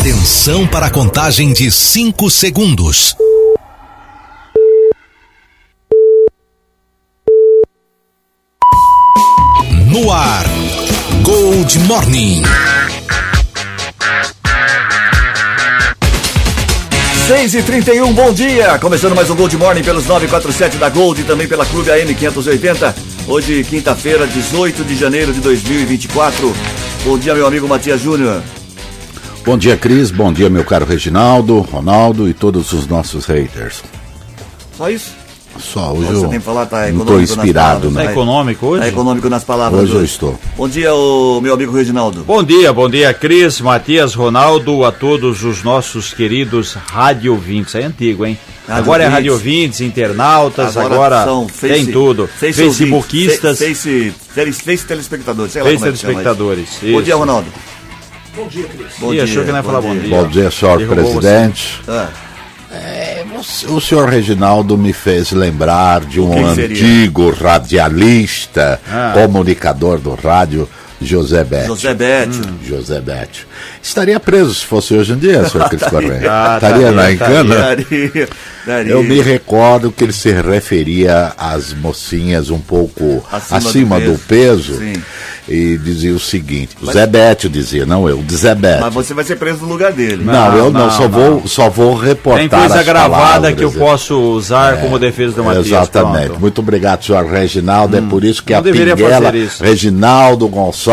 Atenção para a contagem de 5 segundos. No ar, Gold Morning. 6 e 31 bom dia! Começando mais um Gold Morning pelos 947 da Gold e também pela Clube AM 580. Hoje, quinta-feira, 18 de janeiro de 2024. Bom dia, meu amigo Matias Júnior. Bom dia, Cris. Bom dia, meu caro Reginaldo, Ronaldo e todos os nossos haters. Só isso? Só hoje Você eu tem que falar, tá estou inspirado, né? Tá econômico hoje? Tá econômico nas palavras Hoje eu estou. Bom dia, ô, meu amigo Reginaldo. Bom dia, bom dia, Cris, Matias, Ronaldo, a todos os nossos queridos rádio ouvintes. É antigo, hein? Rádio agora é ouvintes. rádio ouvintes, internautas, agora, são face- tem tudo. face Facebookistas, Face, face, face telespectadores, sei lá face como é que chama isso. telespectadores. Bom dia. Ronaldo. Bom dia, Cris. Bom Ih, achou que não ia falar bom dia. Bom dia, senhor presidente. Ah, O senhor Reginaldo me fez lembrar de um antigo radialista, Ah. comunicador do rádio, José Bétio. José Bétio. José Bétio. Estaria preso se fosse hoje em dia, senhor Cris Correia. Ah, Estaria na encana? Daria, daria. Eu me recordo que ele se referia às mocinhas um pouco Acima acima, do do peso. e dizia o seguinte: o Zé Bétio dizia, não eu, o Zé Bétio. Mas você vai ser preso no lugar dele. Não, Não, eu não, não, só, não. Vou, só vou reportar. Tem coisa as gravada palavras, que eu é. posso usar como defesa do Matias. Exatamente. pronto. Muito obrigado, senhor Reginaldo. é por isso que a deveria Pinguela. Reginaldo Gonçalves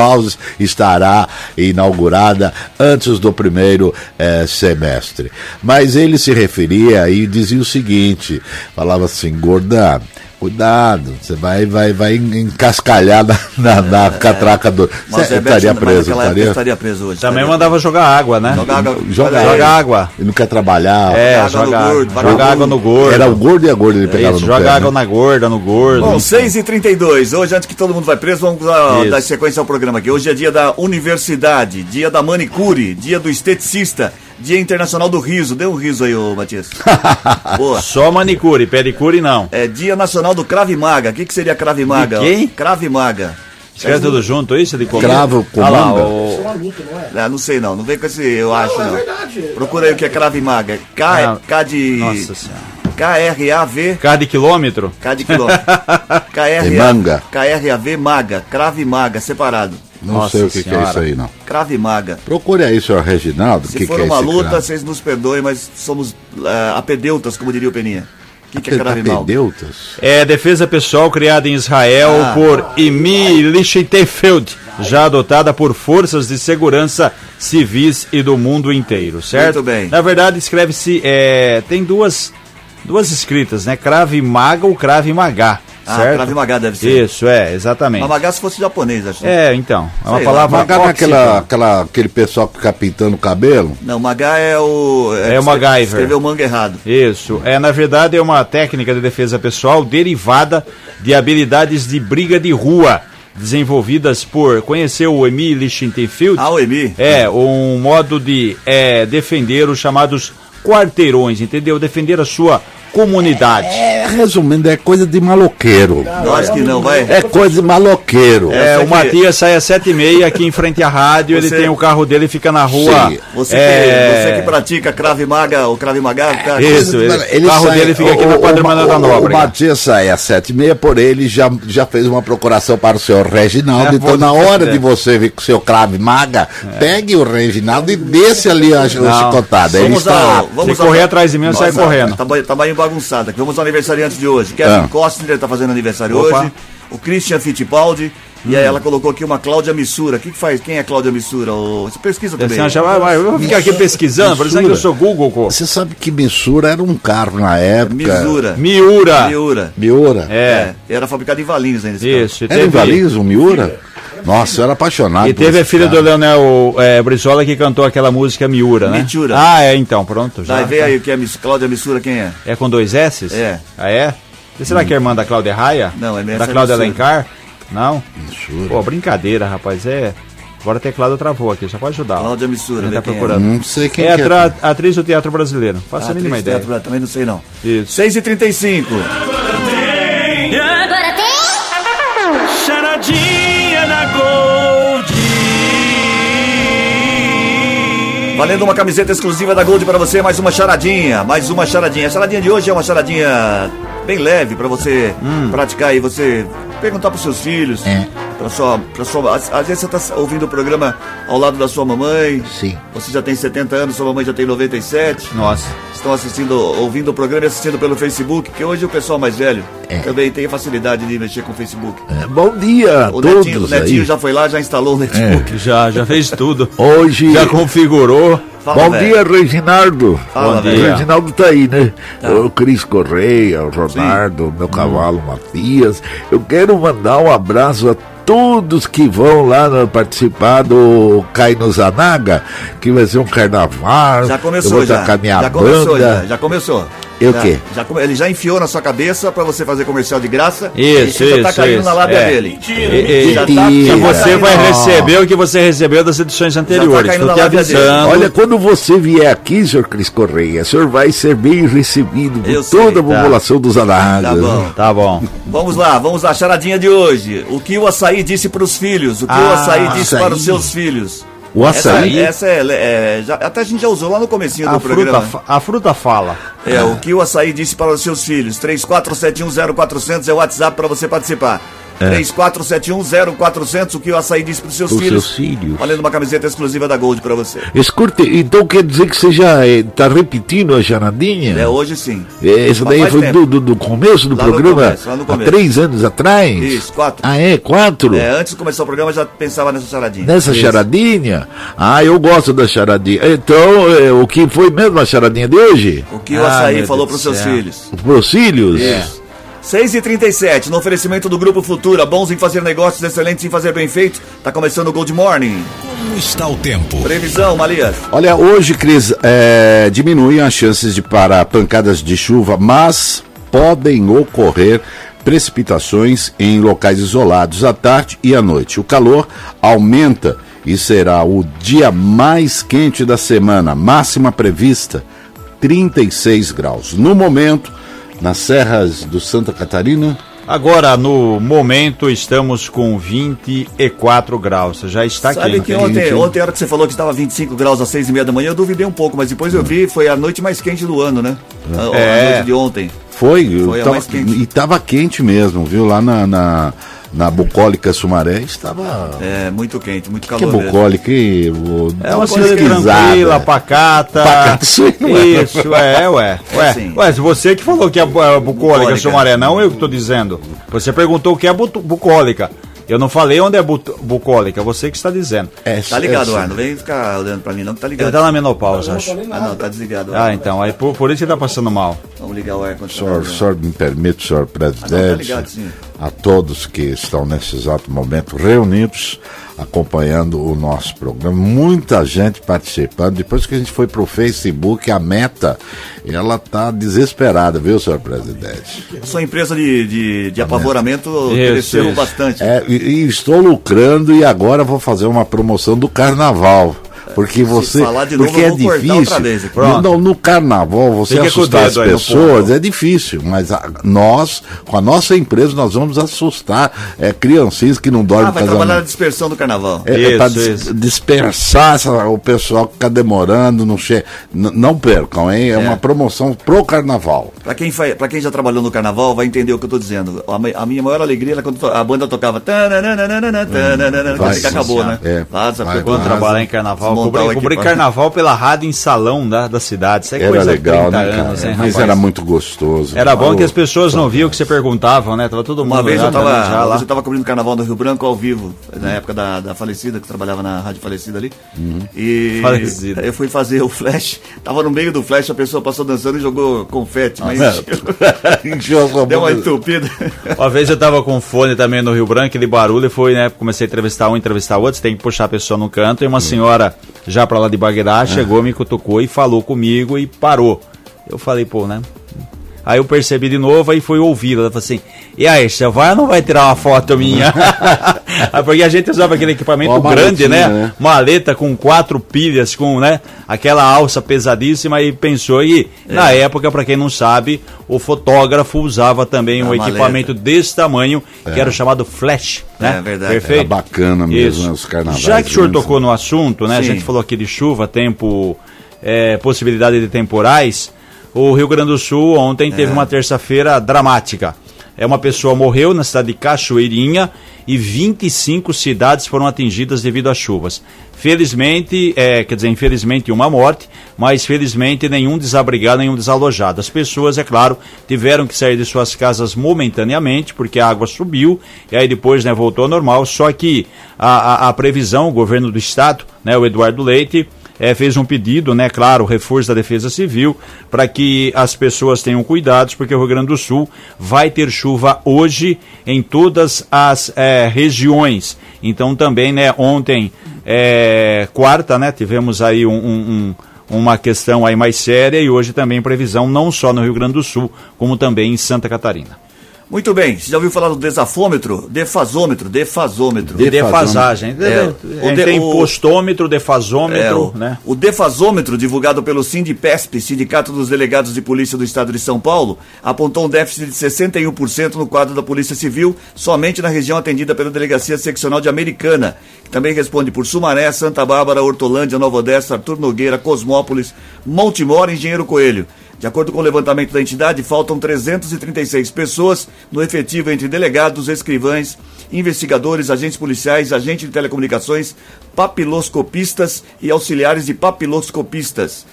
estará inaugurada antes do primeiro eh, semestre. Mas ele se referia e dizia o seguinte: falava assim, gordão. Cuidado, você vai, vai, vai encascalhar na, na, na catraca do. Você Bétio, estaria preso, estaria? estaria preso hoje. Também estaria mandava jogar água, né? Jogar água. Joga. Joga água. Ele não quer trabalhar. É, água no joga, gordo, joga vagabundo. água no gordo. Era o gordo e a gorda ele pegava Isso, no joga pé. água né? na gorda, no gordo. Bom, 6h32. Hoje, antes que todo mundo vai preso, vamos dar sequência ao programa aqui. Hoje é dia da universidade, dia da manicure, dia do esteticista, dia internacional do riso. Dê um riso aí, ô Matias. Boa. Só manicure, pedicure não. É dia nacional do Crave Maga. O que, que seria Crave Maga? De quem? Crave Maga. Escreve tudo junto isso de comida? Cravo com Olha lá, o- Ah, não sei não, não vem com esse eu acho não. Procura aí o que é Crave Maga. K, Ah, K de... Nossa senhora. K-R-A-V... Cada quilômetro? K de quilômetro. K-R-A-V Maga. Crave Maga, separado. Não Nossa sei o que, que é isso aí, não. Crave Maga. Procure aí, senhor Reginaldo. Se que, for que é uma luta, cravo? vocês nos perdoem, mas somos ah, apedeutas, como diria o Peninha. O que, que é Crave Maga? Apedeutas? É defesa pessoal criada em Israel Ah. por Emi Lichtenfeld, já adotada por forças de segurança civis e do mundo inteiro, certo? Muito bem. Na verdade, escreve-se. é, tem duas, duas escritas, né? Crave Maga ou Crave Magá, Ah, certo? Crave Maga deve ser. Isso, é, exatamente. Mas Maga se fosse japonês, acho. É, então. É uma Sei lá, palavra. Magar não é aquela, aquela, aquele pessoal que fica pintando o cabelo? Não, Maga é o... É o MacGyver. Escreveu manga errado. Isso. É, na verdade, é uma técnica de defesa pessoal derivada de habilidades de briga de rua, desenvolvidas por. Conheceu o Emile Lichtenfeld? Ah, o Emi. É, um modo de é, defender os chamados quarteirões, entendeu? Defender a sua comunidade. É, resumindo, é coisa de maloqueiro. Nós que não, vai. É coisa de maloqueiro. É, o Matias sai às sete e meia aqui em frente à rádio, Você- ele tem o carro dele e fica na rua. Sim. Você, é, que, você que pratica Crave Maga, o Crave Maga... Cara, Isso, ele- o carro dele fica aqui na Padre Manuel da O Nóbrega. Matias sai às sete e meia, porém ele já, já fez uma procuração para o senhor Reginaldo. É, então, na hora é. de você vir com o seu crave maga, pegue o Reginaldo e desce ali a, a chicotada. Ele Vamos está ao- apto. vamos Se correr atrás de mim, eu saio correndo. Tá, ba- tá meio bagunçado aqui. Vamos ao aniversariante de hoje. Kevin Ah. Costner está fazendo aniversário Opa. hoje. O Christian Fittipaldi. E aí ela colocou aqui uma Cláudia Missura. O que, que faz? Quem é Cláudia Missura? Ô, Você pesquisa também. Assim, acha, vai, vai, eu vou ficar aqui pesquisando, parecendo que eu sou Google, pô. Você sabe que Missura era um carro na época. Misura. Miura. Miura. Miura? É, Era fabricado em Valinhos ainda. isso. Era em Valinhos, um Miura? Nossa, eu era apaixonado. E por teve a filha do carro. Leonel é, Brizola que cantou aquela música Miura, né? Mitura. Ah, é, então, pronto. Já, Daí vê aí o que é Miss- Cláudia Missura, quem é? É com dois S? É. Ah, é? E será que é irmã da Cláudia Raia? Não, é Da essa Cláudia Missura. Alencar? Não? Missura. Pô, brincadeira, rapaz. É. Agora o teclado travou aqui, só pode ajudar. Cláudia Missura, tá é. procurando. Não sei quem É que atra- atriz do teatro brasileiro. Faça a mínima ideia. teatro, também não sei não. Isso. 6h35. Valendo uma camiseta exclusiva da Gold para você, mais uma charadinha, mais uma charadinha. A charadinha de hoje é uma charadinha bem leve para você Hum. praticar aí, você perguntar para seus filhos, É. para sua, pra sua, às, às vezes você tá ouvindo o programa ao lado da sua mamãe. Sim. Você já tem 70 anos, sua mamãe já tem 97. Nossa. Estão assistindo, ouvindo o programa e assistindo pelo Facebook, que hoje o pessoal mais velho É. também tem facilidade de mexer com o Facebook. É, bom dia a O todos Netinho, o Netinho aí. já foi lá, já instalou o notebook. Já, já fez tudo. Hoje. Já configurou. Fala, Bom velho. dia, Reginaldo. Fala, o velho. Reginaldo tá aí, né? O Cris Correia, o Ronaldo, meu cavalo Matias. Eu quero mandar um abraço a todos que vão lá no- participar do Caino Zanaga, que vai ser um carnaval. Já Eu começou, vou já. tocar minha já banda. começou, já. Já começou. E o Já- quê? Já, ele já enfiou na sua cabeça pra você fazer comercial de graça. Isso, e você já tá isso, caindo isso. na lábia É. dele. E- e- Já tá- e já tá você vai receber o que você recebeu das edições anteriores. caindo Tô na te lábia dele. avisando. Olha, quando você vier aqui, senhor Cris Correia, o senhor vai ser bem recebido por Eu sei, toda a tá. população dos Zanagas. Tá bom. Tá bom. Vamos lá, vamos lá, charadinha de hoje. O que o açaí disse pros filhos? O que o Ah, açaí disse açaí. para os seus filhos? O açaí? Essa, essa é, é, já- até a gente já usou lá no comecinho A do fruta, programa. fa- a fruta fala. É, o que o açaí disse para os seus filhos. 34710400 é o WhatsApp para você participar. 34710400, o que o açaí disse para os seus Os filhos. seus filhos. Valendo uma camiseta exclusiva da Gold para você. Escute, então quer dizer que você já está repetindo a charadinha? É hoje sim. É, Isso daí Faz foi tempo. do, do, do começo do Lá no programa? começo, lá no Há começo. três anos atrás? Isso, quatro. Ah, é? Quatro? É, antes de começar o programa eu já pensava nessa charadinha. Nessa charadinha? Ah, eu gosto da charadinha. Então, é, o que foi mesmo a charadinha de hoje? O que o Ah, açaí meu falou Deus para do os seus céu. filhos. Os Procílios? É. 6 e 37 no oferecimento do Grupo Futura, bons em fazer negócios, excelentes em fazer bem feito. Tá começando o Gold Morning. Como está o tempo? Previsão, Malias. Olha, hoje, Cris, é, diminuem as chances de para pancadas de chuva, mas podem ocorrer precipitações em locais isolados à tarde e à noite. O calor aumenta e será o dia mais quente da semana, máxima prevista 36 graus. No momento, nas serras do Santa Catarina, Agora, no momento, estamos com 24 graus. Já está Sabe quente. que hein? ontem, ontem, a hora que você falou que estava 25 graus às 6 e meia da manhã, eu duvidei um pouco, mas depois eu vi, foi a noite mais quente do ano, né? A, a É. noite de ontem. Foi, eu Foi a tava- mais quente. e estava quente mesmo, viu? Lá na, na, na bucólica Sumaré estava. É, muito quente, muito Que é calor mesmo. bucólica, hein? É uma coisa tranquila, pacata. Pacata, isso aí não é. Isso, é, ué. Ué, sim. ué, se você que falou que é é bucólica, Bucólica. seu Maré, não eu que estou dizendo. Você perguntou o que é bu- bucólica. Eu não falei onde é bu- bucólica, você que está dizendo. É, Tá ligado, é, Ar, não vem ficar olhando pra mim não, que tá Ele ligado. está na menopausa, acho. Ah, não, tá desligado. Ah, então, aí por, por isso que tá passando mal. Vamos ligar o ar Senhor, condicionado. senhor me permite, senhor Ah, não, tá presidente, ligado, sim. A todos que estão nesse exato momento reunidos, acompanhando o nosso programa. Muita gente participando. Depois que a gente foi para o Facebook, a meta, ela tá desesperada, viu, senhor presidente? Sua empresa de, de, de apavoramento Isso, cresceu isso. bastante. É, e, e estou lucrando e agora vou fazer uma promoção do carnaval. Porque você. falar de novo, porque é difícil. outra vez. No, no- carnaval, você Fica assustar as pessoas é difícil. Mas a- nós, com a nossa empresa, nós vamos assustar é, criancinhas que não dormem Ah, vai trabalhar na dispersão do carnaval. É, é pra Isso, dis- isso. dispersar essa- o pessoal que fica demorando, não, che... Não percam, hein? É, uma promoção pro carnaval. Pra quem, pra quem já trabalhou no carnaval, vai entender o que eu tô dizendo. A, a minha maior alegria era quando to- a banda tocava. tananana, tananana, Vai, assim que acabou, né? é, Vaza, vai, Quando vai. trabalhar em carnaval, cobri equipamento. carnaval pela rádio em salão da, da cidade. Isso é Era coisa legal, de 30 né, cara? anos, hein, Mas rapaz? era muito gostoso. Era bom que as pessoas não viam o que você perguntavam, né? Tava todo mundo Uma vez já, eu tava, também já uma lá. vez eu tava cobrindo carnaval no Rio Branco ao vivo, na época da, da falecida, que trabalhava na rádio falecida ali. E Falecida. eu fui fazer o flash, tava no meio do flash, a pessoa passou dançando e jogou confete, mas Encheu deu uma entupida. Uma vez eu tava com fone também no Rio Branco, aquele barulho, e foi, né? Comecei a entrevistar um, entrevistar outro, você tem que puxar a pessoa no canto, e uma senhora, já pra lá de Bagdá, chegou, me cutucou e falou comigo e parou. Eu falei, pô, né? Aí eu percebi de novo, aí foi ouvido. Ela falou assim: E aí, você vai ou não vai tirar uma foto minha? Porque a gente usava aquele equipamento grande, né? né? Maleta com quatro pilhas, com né, aquela alça pesadíssima e pensou. E na época, para quem não sabe, o fotógrafo usava também um A equipamento desse tamanho, que era chamado flash. Né? É verdade. Perfeito. Era bacana mesmo, Isso. né, os carnavais Já que o senhor grandes, tocou no assunto, né? A Sim. gente falou aqui de chuva, tempo, é, possibilidade de temporais. O Rio Grande do Sul ontem É. teve uma terça-feira dramática. É uma pessoa morreu na cidade de Cachoeirinha e 25 cidades foram atingidas devido às chuvas. Felizmente, é, quer dizer, infelizmente uma morte, mas felizmente nenhum desabrigado, nenhum desalojado. As pessoas, é claro, tiveram que sair de suas casas momentaneamente, porque a água subiu, e aí depois né, voltou ao normal. Só que a, a, a previsão, o governo do estado, né, o Eduardo Leite, é, fez um pedido, né, claro, reforço da Defesa Civil, para que as pessoas tenham cuidados, porque o Rio Grande do Sul vai ter chuva hoje em todas as é, regiões. Então também, né, ontem, é, quarta, né, tivemos aí um, um- um- uma questão aí mais séria e hoje também previsão não só no Rio Grande do Sul, como também em Santa Catarina. Muito bem, você já ouviu falar do desafômetro? Defasômetro, defasômetro. De- Defasagem. É, É, o de- tem o- postômetro, defasômetro, É, o, né? o defasômetro divulgado pelo Sindipesp, Sindicato dos Delegados de Polícia do Estado de São Paulo, apontou um déficit de 61% no quadro da Polícia Civil, somente na região atendida pela Delegacia Seccional de Americana, que também responde por Sumaré, Santa Bárbara, Hortolândia, Nova Odessa, Artur Nogueira, Cosmópolis, Montemor e Engenheiro Coelho. De acordo com o levantamento da entidade, faltam 336 pessoas no efetivo entre delegados, escrivães, investigadores, agentes policiais, agentes de telecomunicações, papiloscopistas e auxiliares de papiloscopistas.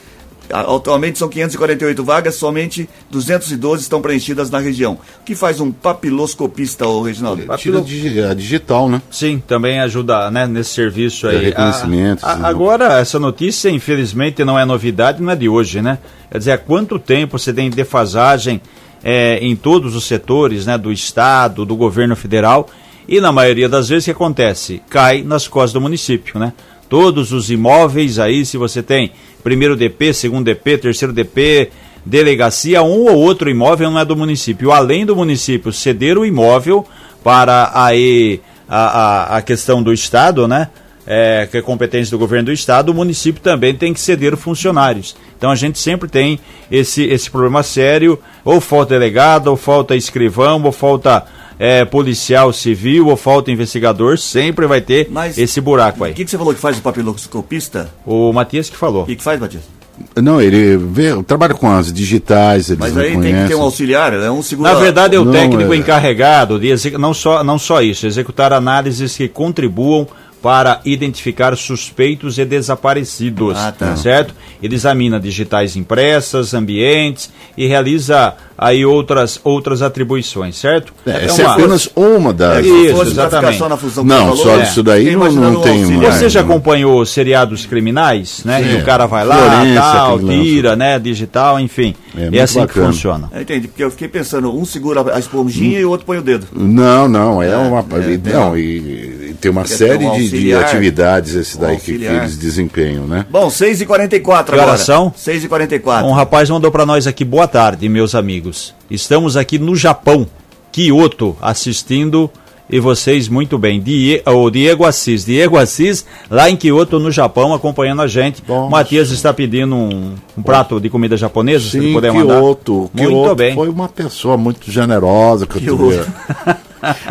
Atualmente são 548 vagas, somente 212 estão preenchidas na região. O que faz um papiloscopista, ô Reginaldo? Tira a digital, né? Sim, também ajuda né, nesse serviço É, aí. reconhecimento, A- a- agora, essa notícia, infelizmente, não é novidade, não é de hoje, né? Quer dizer, há quanto tempo você tem defasagem é, em todos os setores, né? Do Estado, do governo federal, e na maioria das vezes o que acontece? Cai nas costas do município, né? Todos os imóveis aí, se você tem primeiro DP, segundo DP, terceiro DP, delegacia, um ou outro imóvel não é do município. Além do município ceder o imóvel para aí a, a, a questão do Estado, né? É, que é competência do governo do Estado, o município também tem que ceder funcionários. Então a gente sempre tem esse, esse problema sério, ou falta delegado, ou falta escrivão, ou falta é, policial civil, ou falta investigador, sempre vai ter Mas- esse buraco O aí. que, que você falou que faz o papiloscopista? O Matias que falou. O que, que faz, Matias? Não, ele vê, trabalha com as digitais, eles Mas aí tem conhecem. que ter um auxiliar, é um segura... Na verdade, é o Não, técnico é- encarregado de execu- não só, não só isso, executar análises que contribuam para identificar suspeitos e desaparecidos, Ah, tá. certo? Ele examina digitais impressas, ambientes e realiza aí outras outras atribuições, certo? É, É essa é uma- apenas uma das. É, Isso, exatamente. só na função que Não, só disso daí fiquei não- não tem mais. Você já não. acompanhou seriados criminais, né? Sim. E o cara vai lá, Florença, tal, tira, né? Digital, enfim. É É, assim bacana. que funciona. Eu entendi, porque eu fiquei pensando, um segura a esponjinha e o outro põe o dedo. Não, não, é, É, uma. é, não, e, e tem uma Porque série tem um de, de atividades esse um daí que, que eles desempenham, né? Bom, 6h44 Que agora. horas são? 6h44. Um rapaz mandou para nós aqui, boa tarde, meus amigos. Estamos aqui no Japão, Kyoto, assistindo e vocês muito bem. Die, o Diego Assis. Diego Assis, lá em Kyoto, no Japão, acompanhando a gente. Bom. O Matias está pedindo um, um prato de comida japonesa, se ele Sim, puder mandar. Kyoto. Muito Kyoto bem. foi uma pessoa muito generosa que eu Kyoto. tive.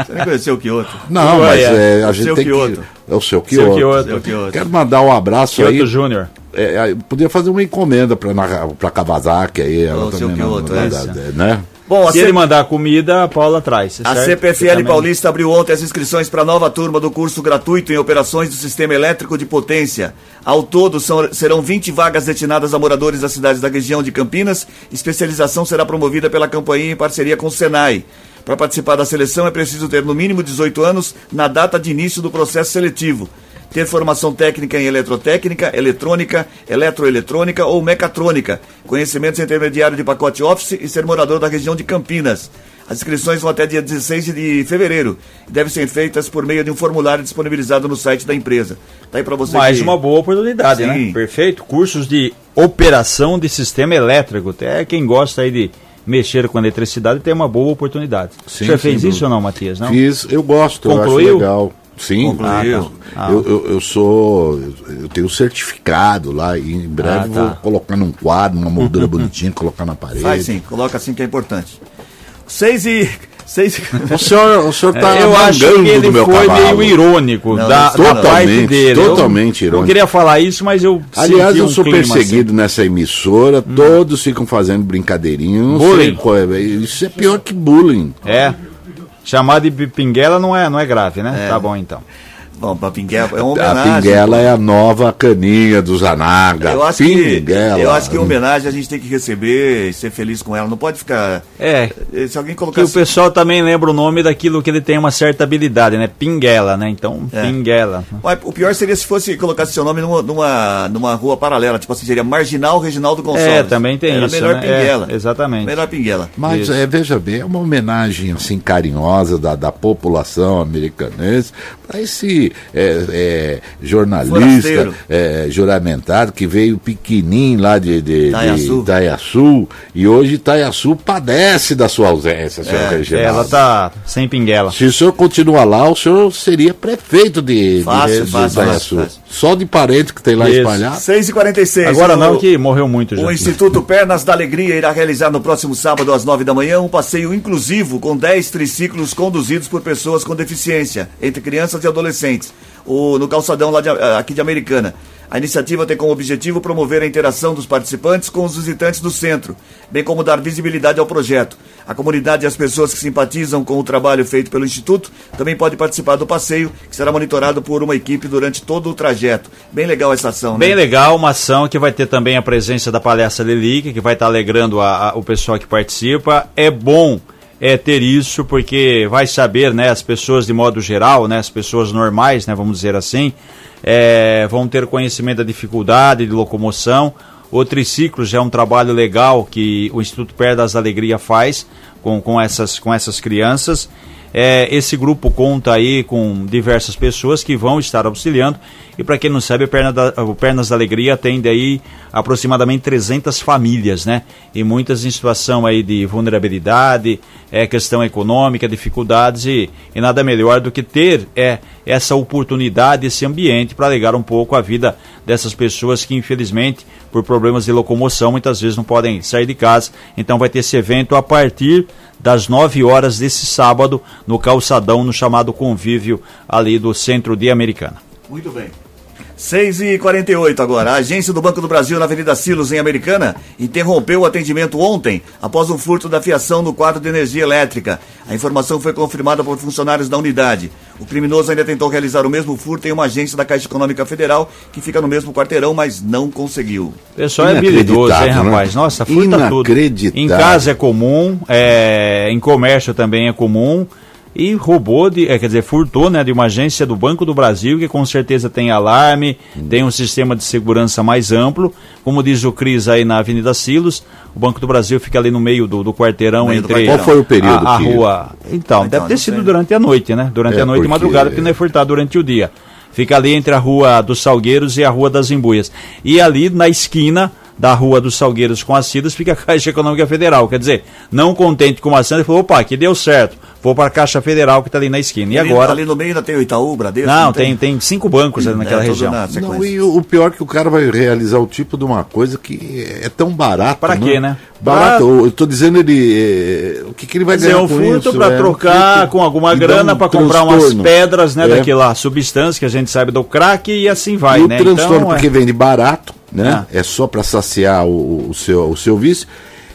Você nem conheceu o Kyoto? Não, mas é. é, a O gente seu tem Kyoto. que. É o seu Seu Kyoto. Kyoto. Seu Kyoto. Quero mandar um abraço Kyoto aí. Júnior. É, é, podia fazer uma encomenda para para Kawasaki aí, ela também não- não é dá- isso. né? Bom, a, Se C- ele mandar a comida, a Paula traz. a certo? CPFL também- Paulista abriu ontem as inscrições para a nova turma do curso gratuito em operações do sistema elétrico de potência. Ao todo, são- serão 20 vagas destinadas a moradores das cidades da região de Campinas. Especialização será promovida pela campanha em parceria com o Senai. Para participar da seleção é preciso ter no mínimo 18 anos na data de início do processo seletivo. Ter formação técnica em eletrotécnica, eletrônica, eletroeletrônica ou mecatrônica, conhecimentos intermediários de pacote Office e ser morador da região de Campinas. As inscrições vão até dia 16 de fevereiro e devem ser feitas por meio de um formulário disponibilizado no site da empresa. Tá aí para você Mais que- uma boa oportunidade, Sim. né? Perfeito. Cursos de operação de sistema elétrico. Até quem gosta aí de, mexer com eletricidade tem uma boa oportunidade. Sim, Você fez isso ou não, Matias? Não? Fiz, eu gosto, eu Concluiu? acho legal. Sim. Ah, tá. Ah. Eu, eu, eu sou. Eu tenho certificado lá e em breve Ah, tá. vou colocar num quadro, uma moldura bonitinha, colocar na parede. Faz sim, coloca assim que é importante. 6 e. 6 O senhor, o senhor tá É, eu acho que ele foi cavalo. meio irônico Não, da, Totalmente, dele. Eu totalmente irônico. Não queria falar isso, mas eu Aliás, senti eu um sou assim. perseguido nessa emissora, todos ficam fazendo brincadeirinha. eu não Bullying. é, Isso é pior que bullying. É. Chamar de pinguela não é, não é grave, né? Tá bom então. Bom, pra Pinguela é uma A homenagem. pinguela é a nova caninha do Zanaga. Eu acho, que, Pinguela. eu acho que em homenagem a gente tem que receber e ser feliz com ela. Não pode ficar. É. Se alguém Que colocar. o pessoal também lembra o nome daquilo que ele tem uma certa habilidade, né? Pinguela, né? Então, É. pinguela. Mas o pior seria se fosse colocasse seu nome numa, numa, numa rua paralela, tipo assim, seria Marginal Reginaldo Gonçalves. É, também tem Era isso. melhor né? Pinguela. É, exatamente. Melhor Pinguela. Mas é, veja bem, é uma homenagem assim carinhosa da, da população americanense para esse é, é, jornalista é, juramentado que veio pequenininho lá de, de, Itaiaçu. de Itaiaçu e hoje Itaiaçu padece da sua ausência, senhor Reginaldo. Ela tá sem pinguela. Se o senhor continuar lá, o senhor seria prefeito de, de- Fácil, de, fácil, Itaiaçu. fácil, fácil. Só de parente que tem lá Isso. espalhado. 6 e 46 Agora o, não, que morreu muito já. O Instituto Pernas da Alegria irá realizar no próximo sábado, às 9 da manhã, um passeio inclusivo com 10 triciclos conduzidos por pessoas com deficiência, entre crianças e adolescentes, o- no calçadão lá de- aqui de Americana. A iniciativa tem como objetivo promover a interação dos participantes com os visitantes do centro, bem como dar visibilidade ao projeto. A comunidade e as pessoas que simpatizam com o trabalho feito pelo Instituto também podem participar do passeio, que será monitorado por uma equipe durante todo o trajeto. Bem legal essa ação, né? Bem legal, uma ação que vai ter também a presença da palestra Lelique, que vai estar alegrando a- a- o pessoal que participa. É bom é, ter isso, porque vai saber, né, as pessoas de modo geral, né, as pessoas normais, né, vamos dizer assim, é, vão ter conhecimento da dificuldade de locomoção. O já é um trabalho legal que o Instituto Pé das Alegria faz com, com, essas, com essas crianças. É, esse grupo conta aí com diversas pessoas que vão estar auxiliando. E para quem não sabe, Perna da, o Pernas da Alegria atende aí aproximadamente 300 famílias, né? E muitas em situação aí de vulnerabilidade, é, questão econômica, dificuldades e, e nada melhor do que ter é, essa oportunidade, esse ambiente para alegar um pouco a vida dessas pessoas que infelizmente por problemas de locomoção muitas vezes não podem sair de casa. Então vai ter esse evento a partir das 9 horas desse sábado no calçadão, no chamado convívio ali do centro de Americana. Muito bem. 6 e 48 agora. A agência do Banco do Brasil na Avenida Silos, em Americana, interrompeu o atendimento ontem após um furto da fiação no quadro de energia elétrica. A informação foi confirmada por funcionários da unidade. O criminoso ainda tentou realizar o mesmo furto em uma agência da Caixa Econômica Federal, que fica no mesmo quarteirão, mas não conseguiu. O pessoal é habilidoso, hein, Inacreditável, né? rapaz? Nossa, furta tudo. Inacreditável. Em casa é comum, é, em comércio também é comum. E roubou, de, é, quer dizer, furtou né, de uma agência do Banco do Brasil, que com certeza tem alarme, tem um sistema de segurança mais amplo. Como diz o Cris aí na Avenida Silos, o Banco do Brasil fica ali no meio do, do quarteirão meio do entre quarteirão. Qual foi o período a, a que- rua. Então, Então, deve ter sido sei. durante a noite, né? Durante É, a noite de porque- madrugada, porque não é furtado durante o dia. Fica ali entre a Rua dos Salgueiros e a Rua das Embuias. E ali na esquina da Rua dos Salgueiros com as Cidas fica a Caixa Econômica Federal. Quer dizer, não contente com a ação, ele falou, opa, aqui deu certo. Vou para a Caixa Federal que está ali na esquina. E ali, agora... Ali no meio ainda tem o Itaú, o Bradesco? Não, tem, tem cinco bancos ali naquela É, região. na. Não, e o, o pior é que o cara vai realizar o tipo de uma coisa que é tão barato. Pra quê, né? Barato. Pra- Eu tô dizendo ele. é, o que, que ele vai dizer, ganhar um com furto para é? trocar Furto com alguma grana um para comprar umas pedras, né, É. daquela substância que a gente sabe do crack e assim vai, e né? o transtorno, Então, é- porque vende barato, né? É, só para saciar o, o seu, o seu vício.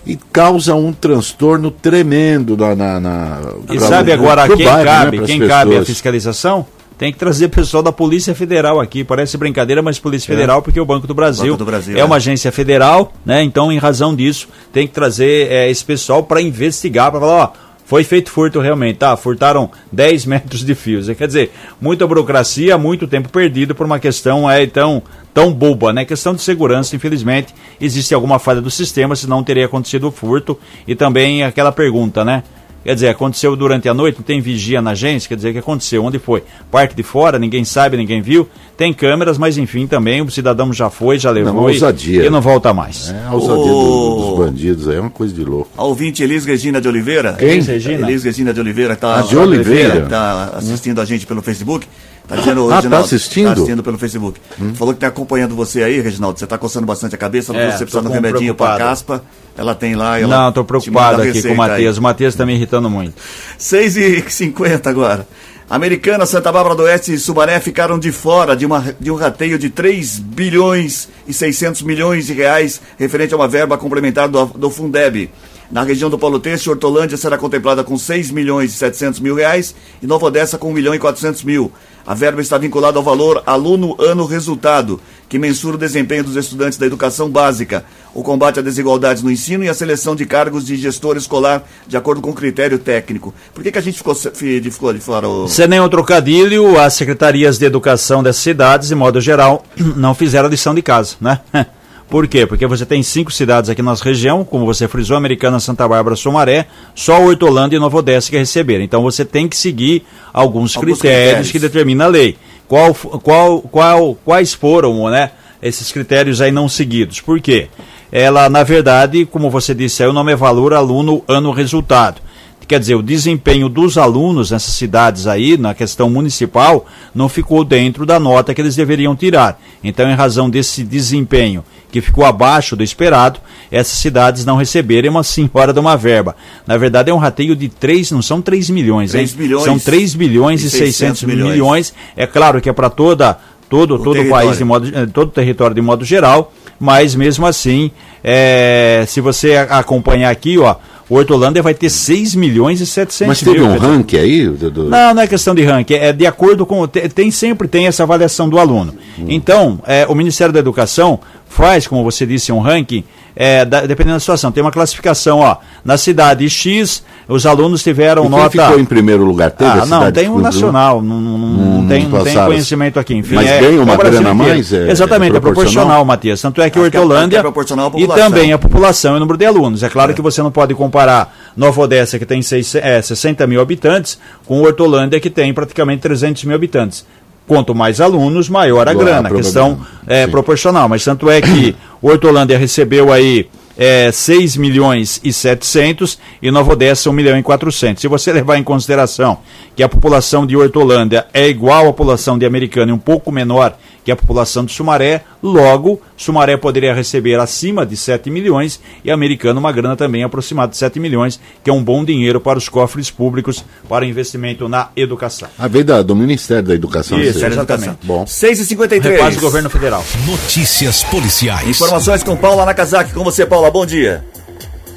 E causa um transtorno tremendo na. na, na E pra- sabe agora pro quem bairro, né, cabe, pras quem cabe a pessoas. fiscalização? Tem que trazer pessoal da Polícia Federal aqui. Parece brincadeira, mas Polícia Federal, porque o Banco do Brasil, Banco do Brasil, é é. uma agência federal, né? Então, em razão disso, tem que trazer é, esse pessoal para investigar, para falar, ó, foi feito furto realmente, tá? Furtaram 10 metros de fios. Quer dizer, muita burocracia, muito tempo perdido por uma questão é tão, tão boba, né? Questão de segurança, infelizmente, existe alguma falha do sistema, senão teria acontecido o furto. E também aquela pergunta, né? Quer dizer, aconteceu durante a noite, não tem vigia na agência, quer dizer, o que aconteceu? Onde foi? Parte de fora, ninguém sabe, ninguém viu. Tem câmeras, mas enfim, também o cidadão já foi, já levou não, ousadia. e não volta mais. É, a ousadia o... dos bandidos aí é uma coisa de louco. A ouvinte Elis Regina de Oliveira. Quem? Elis Regina. Elis Regina de Oliveira. Tá, ah, de Oliveira. Está assistindo a gente pelo Facebook. Tá dizendo, ah, tá assistindo? Tá assistindo pelo Facebook. Hum. Falou que tá acompanhando você aí, Reginaldo. Você tá coçando bastante a cabeça, é, você precisa de um remedinho para caspa. Ela tem lá. Ela Não, tô preocupado aqui com o Matheus. O Matheus tá me irritando muito. 6h50 agora. Americana, Santa Bárbara do Oeste e Sumaré ficaram de fora de, uma, de um rateio de 3 bilhões e 600 milhões de reais referente a uma verba complementar do, do Fundeb. Na região do Paulo Teste, Hortolândia será contemplada com 6 milhões e 700 mil reais e Nova Odessa com 1 milhão e 400 mil. A verba está vinculada ao valor aluno ano resultado, que mensura o desempenho dos estudantes da educação básica, o combate à desigualdade no ensino e a seleção de cargos de gestor escolar de acordo com critério técnico. Por que, que a gente ficou, ficou de fora? O... Sem nenhum trocadilho, as secretarias de educação dessas cidades, de modo geral, não fizeram a lição de casa, né? Por quê? Porque você tem cinco cidades aqui na nossa região, como você frisou, Americana, Santa Bárbara, Somaré, só Hortolândia e Nova Odessa que receberam. Então você tem que seguir alguns, alguns critérios, critérios, que determina a lei. Qual, qual, qual, quais foram né, esses critérios aí não seguidos? Por quê? Ela, na verdade, como você disse, aí, o nome é valor aluno ano resultado quer dizer, o desempenho dos alunos nessas cidades aí, na questão municipal, não ficou dentro da nota que eles deveriam tirar. Então, em razão desse desempenho que ficou abaixo do esperado, essas cidades não receberam uma senhora de uma verba. Na verdade, é um rateio de 3, não são 3 milhões, 3 hein? Milhões são 3 bilhões e 600, 600 milhões. milhões. É claro que é para toda todo o todo o país de modo eh, todo o território de modo geral, mas mesmo assim, é, se você acompanhar aqui, ó, o Hortolândia vai ter 6 milhões e 700 Mas teve mil, um ranking aí? Do... Não, não é questão de ranking, é de acordo com. Tem, sempre tem essa avaliação do aluno. Hum. Então, é, o Ministério da Educação faz, como você disse, um ranking é, da, dependendo da situação. Tem uma classificação, ó, na cidade X, os alunos tiveram e nota. ficou em primeiro lugar? Teve ah, não, tem um nacional, não, não, hum, não tem, não tem conhecimento aqui. Enfim, Mas é, ganha uma é grana a mais? É, Exatamente, é proporcional, é proporcional, Matias. Tanto é que Acho Hortolândia. Que é e também a população e o número de alunos. É claro é. que você não pode comparar Nova Odessa, que tem seis, é, 60 mil habitantes, com Hortolândia, que tem praticamente 300 mil habitantes. Quanto mais alunos, maior a Boa, grana. A questão é Sim. proporcional. Mas tanto é que Hortolândia recebeu aí é, 6 milhões e 700 e Nova Odessa 1 milhão e 400. Se você levar em consideração que a população de Hortolândia é igual à população de Americana e um pouco menor que a população de Sumaré, logo Sumaré poderia receber acima de 7 milhões e Americana uma grana também aproximada de 7 milhões, que é um bom dinheiro para os cofres públicos para investimento na educação. A vez do Ministério da Educação. Isso, exatamente. Bom. 6h53. Repaz do Governo Federal. Notícias policiais. Informações com Paula Nakazaki. Com você, Paula. Bom dia.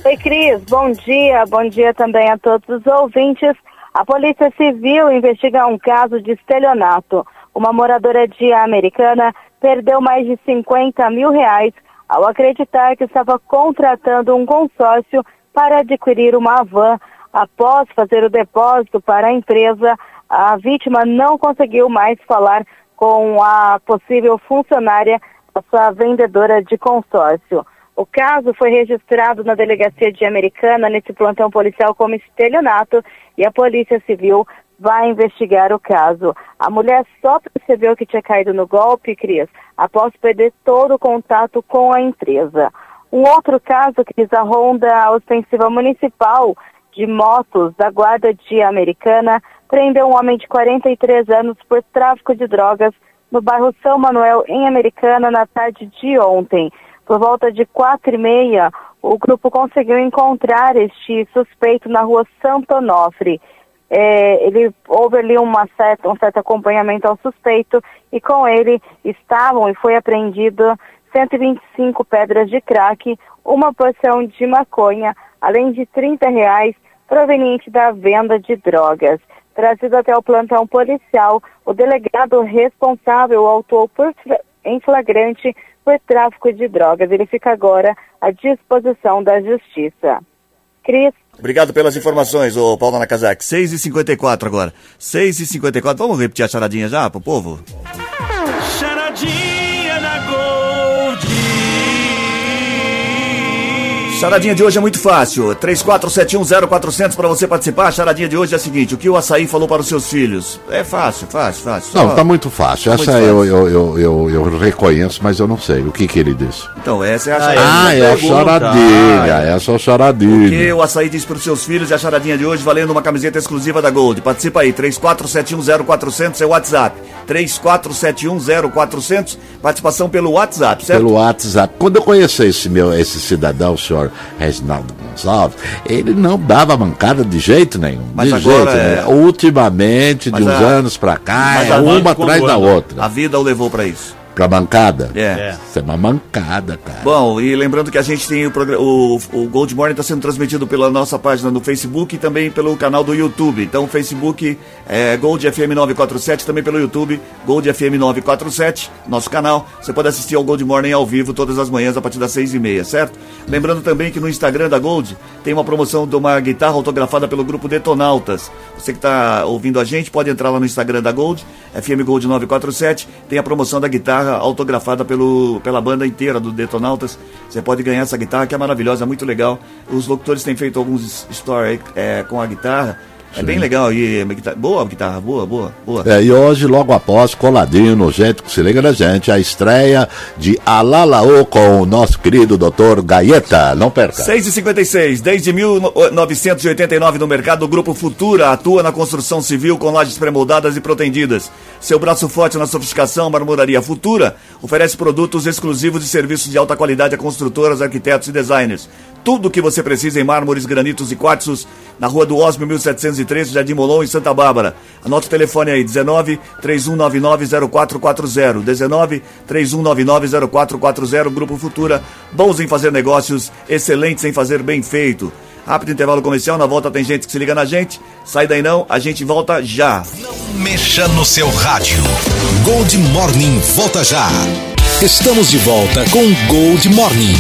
Oi, Cris. Bom dia. Bom dia também a todos os ouvintes. A Polícia Civil investiga um caso de estelionato uma moradora de Americana perdeu mais de 50 mil reais ao acreditar que estava contratando um consórcio para adquirir uma van. Após fazer o depósito para a empresa, a vítima não conseguiu mais falar com a possível funcionária da sua vendedora de consórcio. O caso foi registrado na delegacia de Americana nesse plantão policial como estelionato e a Polícia Civil vai investigar o caso. A mulher só percebeu que tinha caído no golpe, Cris, após perder todo o contato com a empresa. Um outro caso, Cris, a Ronda Ostensiva Municipal de Motos da Guarda de Americana prendeu um homem de 43 anos por tráfico de drogas no bairro São Manuel, em Americana, na tarde de ontem. Por volta de quatro e meia, o grupo conseguiu encontrar este suspeito na rua Santo Onofre é, ele houve ali uma certa, um certo acompanhamento ao suspeito e com ele estavam e foi apreendido 125 pedras de crack, uma porção de maconha, além de 30 reais proveniente da venda de drogas. Trazido até o plantão policial, o delegado responsável autuou por, em flagrante por tráfico de drogas. Ele fica agora à disposição da justiça. Cris. Obrigado pelas informações, ô Paulo Nakazaki. 6h54 agora. 6h54. Vamos repetir a charadinha já pro povo? Charadinha. Charadinha de hoje é muito fácil. 34710400 para você participar. A charadinha de hoje é a seguinte: o que o açaí falou para os seus filhos? É fácil, fácil, fácil. Não, tá muito fácil. Essa muito eu, fácil. eu, eu, eu, eu reconheço, mas eu não sei. O que que ele disse? Então, essa é a Ah, charadinha. Ah, é a. Ah, Essa é a O que o açaí diz para os seus filhos e a charadinha de hoje valendo uma camiseta exclusiva da Gold. Participa aí, 34710400 é o WhatsApp. 34710400, participação pelo WhatsApp, certo? Pelo WhatsApp. Quando eu conheci esse, meu, esse cidadão, o senhor Reginaldo Gonçalves, ele não dava mancada de jeito nenhum. Mas de jeito é- nenhum. Ultimamente, Mas de uns a- anos pra cá, mas é uma vida atrás da outra. A vida o levou para isso. Pra mancada? É. Isso é uma mancada, cara. Bom, e lembrando que a gente tem o programa, o, o Gold Morning está sendo transmitido pela nossa página no Facebook e também pelo canal do YouTube. Então, Facebook é Gold FM 947, também pelo YouTube Gold FM 947, nosso canal. Você pode assistir ao Gold Morning ao vivo todas as manhãs a partir das seis e meia, certo? Lembrando também que no Instagram da Gold tem uma promoção de uma guitarra autografada pelo grupo Detonautas. Você que está ouvindo a gente pode entrar lá no Instagram da Gold, FM Gold 947, tem a promoção da guitarra autografada pelo, pela banda inteira do Detonautas. Você pode ganhar essa guitarra que é maravilhosa, muito legal. Os locutores têm feito alguns stories é, com a guitarra. É bem legal e boa guitarra, boa, boa, boa. É, e hoje, logo após, coladinho no Gente que se liga na gente, a estreia de Alalaô com o nosso querido doutor Gaeta. Não perca. 6 e 56 desde 1989 no mercado, o Grupo Futura atua na construção civil com lajes premoldadas e protendidas. Seu braço forte na sofisticação, Marmoraria Futura oferece produtos exclusivos e serviços de alta qualidade a construtoras, arquitetos e designers. Tudo o que você precisa em mármores, granitos e quartzos na Rua do Osmo 1713, Jardim Molon, em Santa Bárbara. Anota o telefone aí, 19 3199 0440. 19 3199 0440, Grupo Futura. Bons em fazer negócios, excelentes em fazer bem feito. Rápido intervalo comercial, na volta tem gente que se liga na gente. Sai daí não, a gente volta já. Mexa no seu rádio. Gold Morning volta já. Estamos de volta com Gold Morning.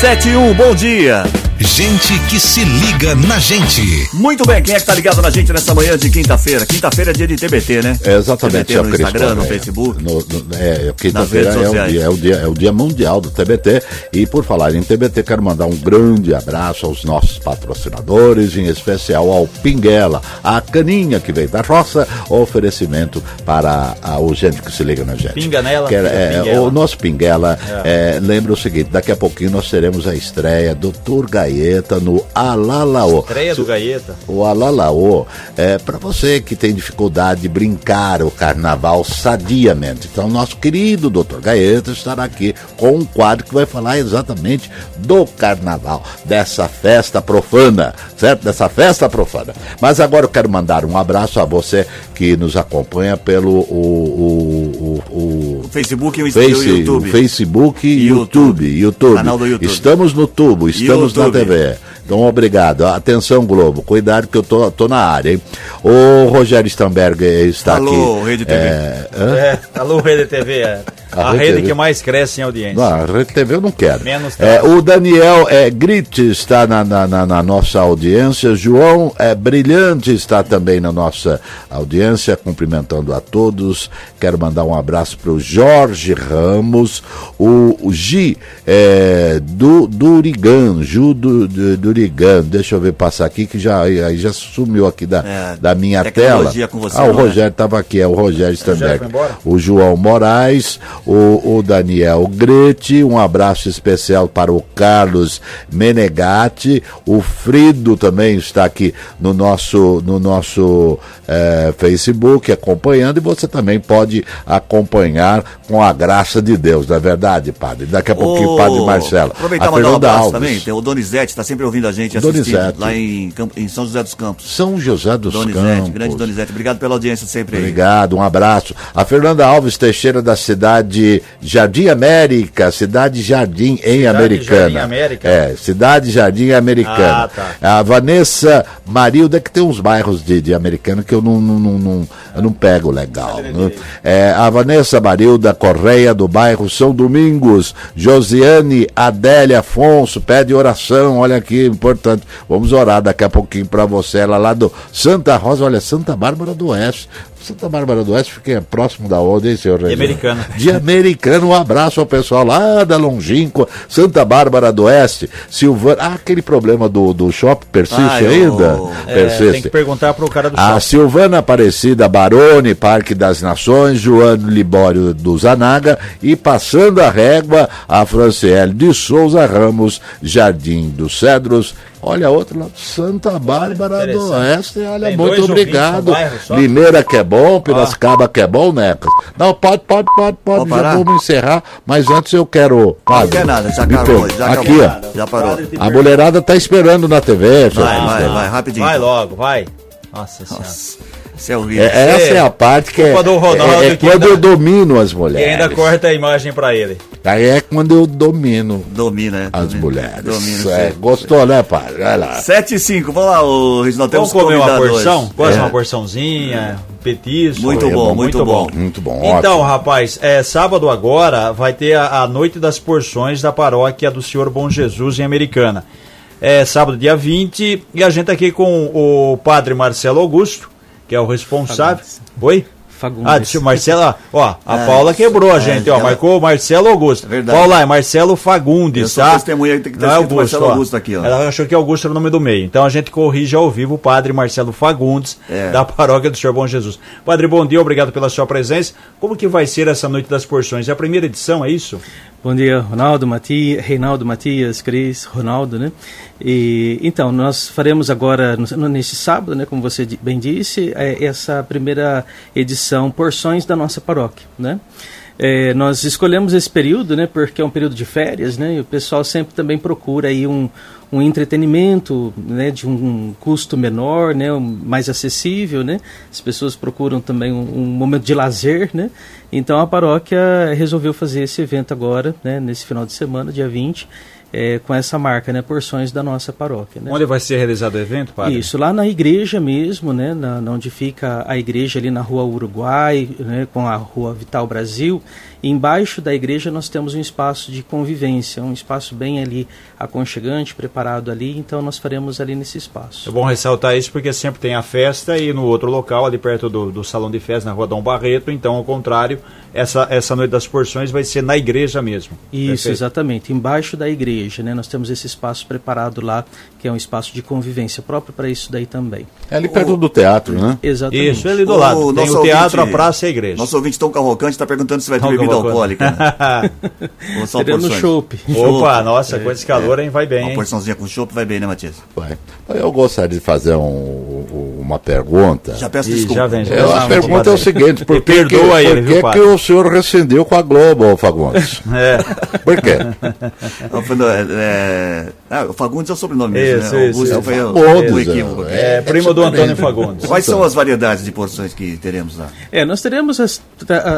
71, bom dia. Gente que se liga na gente. Muito bem, quem é que tá ligado na gente nessa manhã de quinta-feira? Quinta-feira é dia de TBT, né? É exatamente, TBT no Cris Instagram, no Correia. Facebook. No, no, é, quinta-feira redes é, o dia, é, o dia, é o dia mundial do TBT. E por falar em TBT, quero mandar um grande abraço aos nossos patrocinadores, em especial ao Pinguela, a caninha que veio da roça, oferecimento para a, o gente que se liga na gente. Pinga nela, Quero- é, Pinguela. o nosso Pinguela é, lembra o seguinte: daqui a pouquinho nós teremos a estreia do Tour Gaeta no Alalaô. Estreia do Gaeta. O Alalaô é para você que tem dificuldade de brincar o carnaval sadiamente. Então, nosso querido Dr. Gaeta estará aqui com um quadro que vai falar exatamente do carnaval, dessa festa profana, certo? Dessa festa profana. Mas agora eu quero mandar um abraço a você que nos acompanha pelo o, o, o, o Facebook e o, Face, YouTube. Facebook e YouTube. YouTube. YouTube. Canal do YouTube. Estamos no tubo, estamos na YouTube. TV. Então, obrigado. Atenção, Globo. Cuidado que eu tô, tô na área, hein? O Rogério Stamberg está Alô, aqui. Rede TV. É, hã? É, alô, Rede TV. É. A A, Rede rede que mais cresce em audiência. Não, a Rede TV eu não quero. Menos É, o Daniel é, Grit está na, na, na- na nossa audiência. João é, Brilhante está também na nossa audiência, cumprimentando a todos. Quero mandar um abraço para o Jorge Ramos, o, o Gi é, do Durigan, Ju do, do, Durigan. Deixa eu ver passar aqui que já, aí já sumiu aqui da, É, da minha tela. você, ah, o não é? Rogério estava aqui, é o Rogério Stamberg. O João Moraes, o, o Daniel Grete, um abraço especial para o Carlos Menegatti, o Frido também está aqui no nosso, no nosso eh, Facebook acompanhando e você também pode acompanhar com a graça de Deus, não é verdade, padre? Daqui a pouquinho, Ô, padre Marcelo. Aproveitar e a mandar um abraço Alves, também. Tem o Donizete, está sempre ouvindo a gente assistindo Donizete. lá em, em São José dos Campos. São José dos Donizete, Campos. grande Donizete. Obrigado pela audiência sempre aí. Obrigado, um abraço. A Fernanda Alves Teixeira da cidade Jardim América, cidade Jardim em Americana. Jardim América. É, cidade Jardim Americana. Ah, tá. A Vanessa Marilda, que tem uns bairros de, de americano que eu não, não, não, não- eu não pego legal. né? É, a Vanessa Marilda Correia, do bairro São Domingos. Josiane Adélia Afonso, pede oração, olha aqui, importante. Vamos orar daqui a pouquinho para você, ela lá do Santa Rosa, olha, Santa Bárbara do Oeste. Santa Bárbara do Oeste fica próximo da onde, hein, senhor De americano. De americano, um abraço ao pessoal lá da Longínqua, Santa Bárbara do Oeste, Silvana. Ah, aquele problema do, do shopping persiste Ah, eu- ainda? É, persiste. tem que perguntar pro cara do A shopping. Silvana Aparecida Barone, Parque das Nações, Joano Libório do Zanaga e passando a régua, a Franciele de Souza Ramos, Jardim dos Cedros. Olha outra lá, Santa Bárbara do. Oeste. Olha, Tem muito obrigado. Limeira que é bom, Piracicaba que é bom, Necas. Não, pode, pode, pode, pode. Já parar? vamos encerrar, mas antes eu quero. Não Padre, quer nada, já acabou, já Aqui, acabou. ó. Já parou. A mulherada tá esperando na TV. Vai, vai, vai, rapidinho. Vai logo, vai. Nossa senhora. Isso é horrível. É, essa é a parte que é, do Ronaldo é, é que quando ainda- eu domino as E mulheres. ainda corta a imagem pra ele. Aí é quando eu domino Domina, né? as Domina. mulheres. Domina, É, sim. gostou, né, pai? Vai lá. 7 e 5, vamos lá, ô, Reginaldo. Vamos comer uma porção? hoje. Gosta de É. uma porçãozinha, um petisco? Muito É bom, muito bom. Muito bom, Então, rapaz, é, sábado agora vai ter a, a Noite das Porções da Paróquia do Senhor Bom Jesus em Americana. É sábado, dia 20, e a gente aqui com o padre Marcelo Augusto, que é o responsável. Oi? Fagundes. Ah, deixa o Marcelo, ó, a É, Paula quebrou a é, gente, ó, ela- marcou o Marcelo Augusto. É verdade. Paula, é Marcelo Fagundes, Eu sou tá? testemunha, tem que ter Não é escrito Marcelo ó. Augusto aqui, ó. Ela achou que Augusto era o nome do meio. Então a gente corrige ao vivo o padre Marcelo Fagundes, É. da paróquia do Senhor Bom Jesus. Padre, bom dia, obrigado pela sua presença. Como que vai ser essa Noite das Porções? É a primeira edição, é isso? Bom dia, Ronaldo, Matias, Reinaldo, Matias, Cris, Ronaldo, né? E, então, nós faremos agora, nesse sábado, né, como você bem disse, é, essa primeira edição Porções da nossa paróquia, né? É, nós escolhemos esse período, né, porque é um período de férias, né, e o pessoal sempre também procura aí um, um entretenimento, né, de um custo menor, né, mais acessível, né, as pessoas procuram também um, um momento de lazer, né, então a paróquia resolveu fazer esse evento agora, né, nesse final de semana, dia 20, é, com essa marca, né, porções da nossa paróquia, né. Onde vai ser realizado o evento, padre? Isso, lá na igreja mesmo, né, na, onde fica a igreja ali na rua Uruguai, né, com a rua Vital Brasil, embaixo da igreja nós temos um espaço de convivência, um espaço bem ali aconchegante, preparado ali, então nós faremos ali nesse É espaço. bom ressaltar isso porque sempre tem a festa e no outro local, ali perto do, do salão de festa, na rua Dom Barreto. Então, ao contrário, essa, essa Noite das Porções vai ser na igreja mesmo. Isso, Perfeito. exatamente, embaixo da igreja, né, nós temos esse espaço preparado lá, que é um espaço de convivência próprio para isso daí também. É ali perto do teatro, né? Exatamente. Isso, ali do O lado. Tem o teatro, ouvinte- a praça e a igreja. Nosso ouvinte Tom Cavalcante está perguntando se vai ter bebida alcoólica. Né? Ou só Teremos porções? chopp. Opa, nossa, com esse calor, hein? Vai bem, Uma hein? porçãozinha com chopp vai bem, né, Matias? Vai. Eu gostaria de fazer um- uma pergunta. Já peço desculpa. já vem, já É, a pergunta é o seguinte, por que, perdoa que, ele, por viu, que, padre? que o senhor rescindeu com a Globo, Fagundes? É. Por quê? No- é, é- ah, o Fagundes é o sobrenome mesmo, Isso, né? isso, Augusto isso. foi o, Fagundes, o equívoco. É, primo do Antônio Fagundes. Quais são as variedades de porções que teremos lá? É, nós teremos as,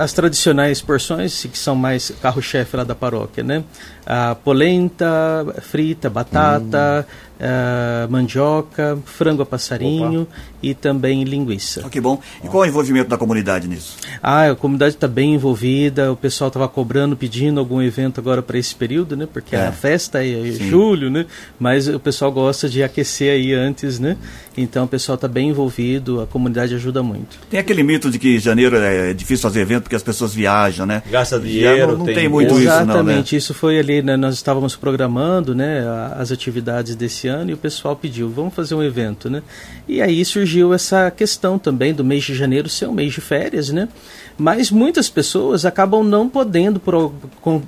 as tradicionais porções, que são mais carro-chefe lá da paróquia, né? A polenta frita, batata, a mandioca, frango a passarinho e também linguiça. Ah, que bom. E qual é o envolvimento da comunidade nisso? Ah, a comunidade está bem envolvida, o pessoal estava cobrando, pedindo algum evento agora para esse período, né? Porque É. a festa é Sim. julho, né? Mas o pessoal gosta de aquecer aí antes, né? Então o pessoal está bem envolvido, a comunidade ajuda muito. Tem aquele mito de que janeiro é difícil fazer evento porque as pessoas viajam, né? Gasta dinheiro, não, não tem tem, muito custo. isso, não, né? Exatamente, isso foi ali, né, nós estávamos programando né, as atividades desse ano e o pessoal pediu, vamos fazer um evento, né? E aí surgiu essa questão também do mês de janeiro ser um mês de férias, né? Mas muitas pessoas acabam não podendo, por,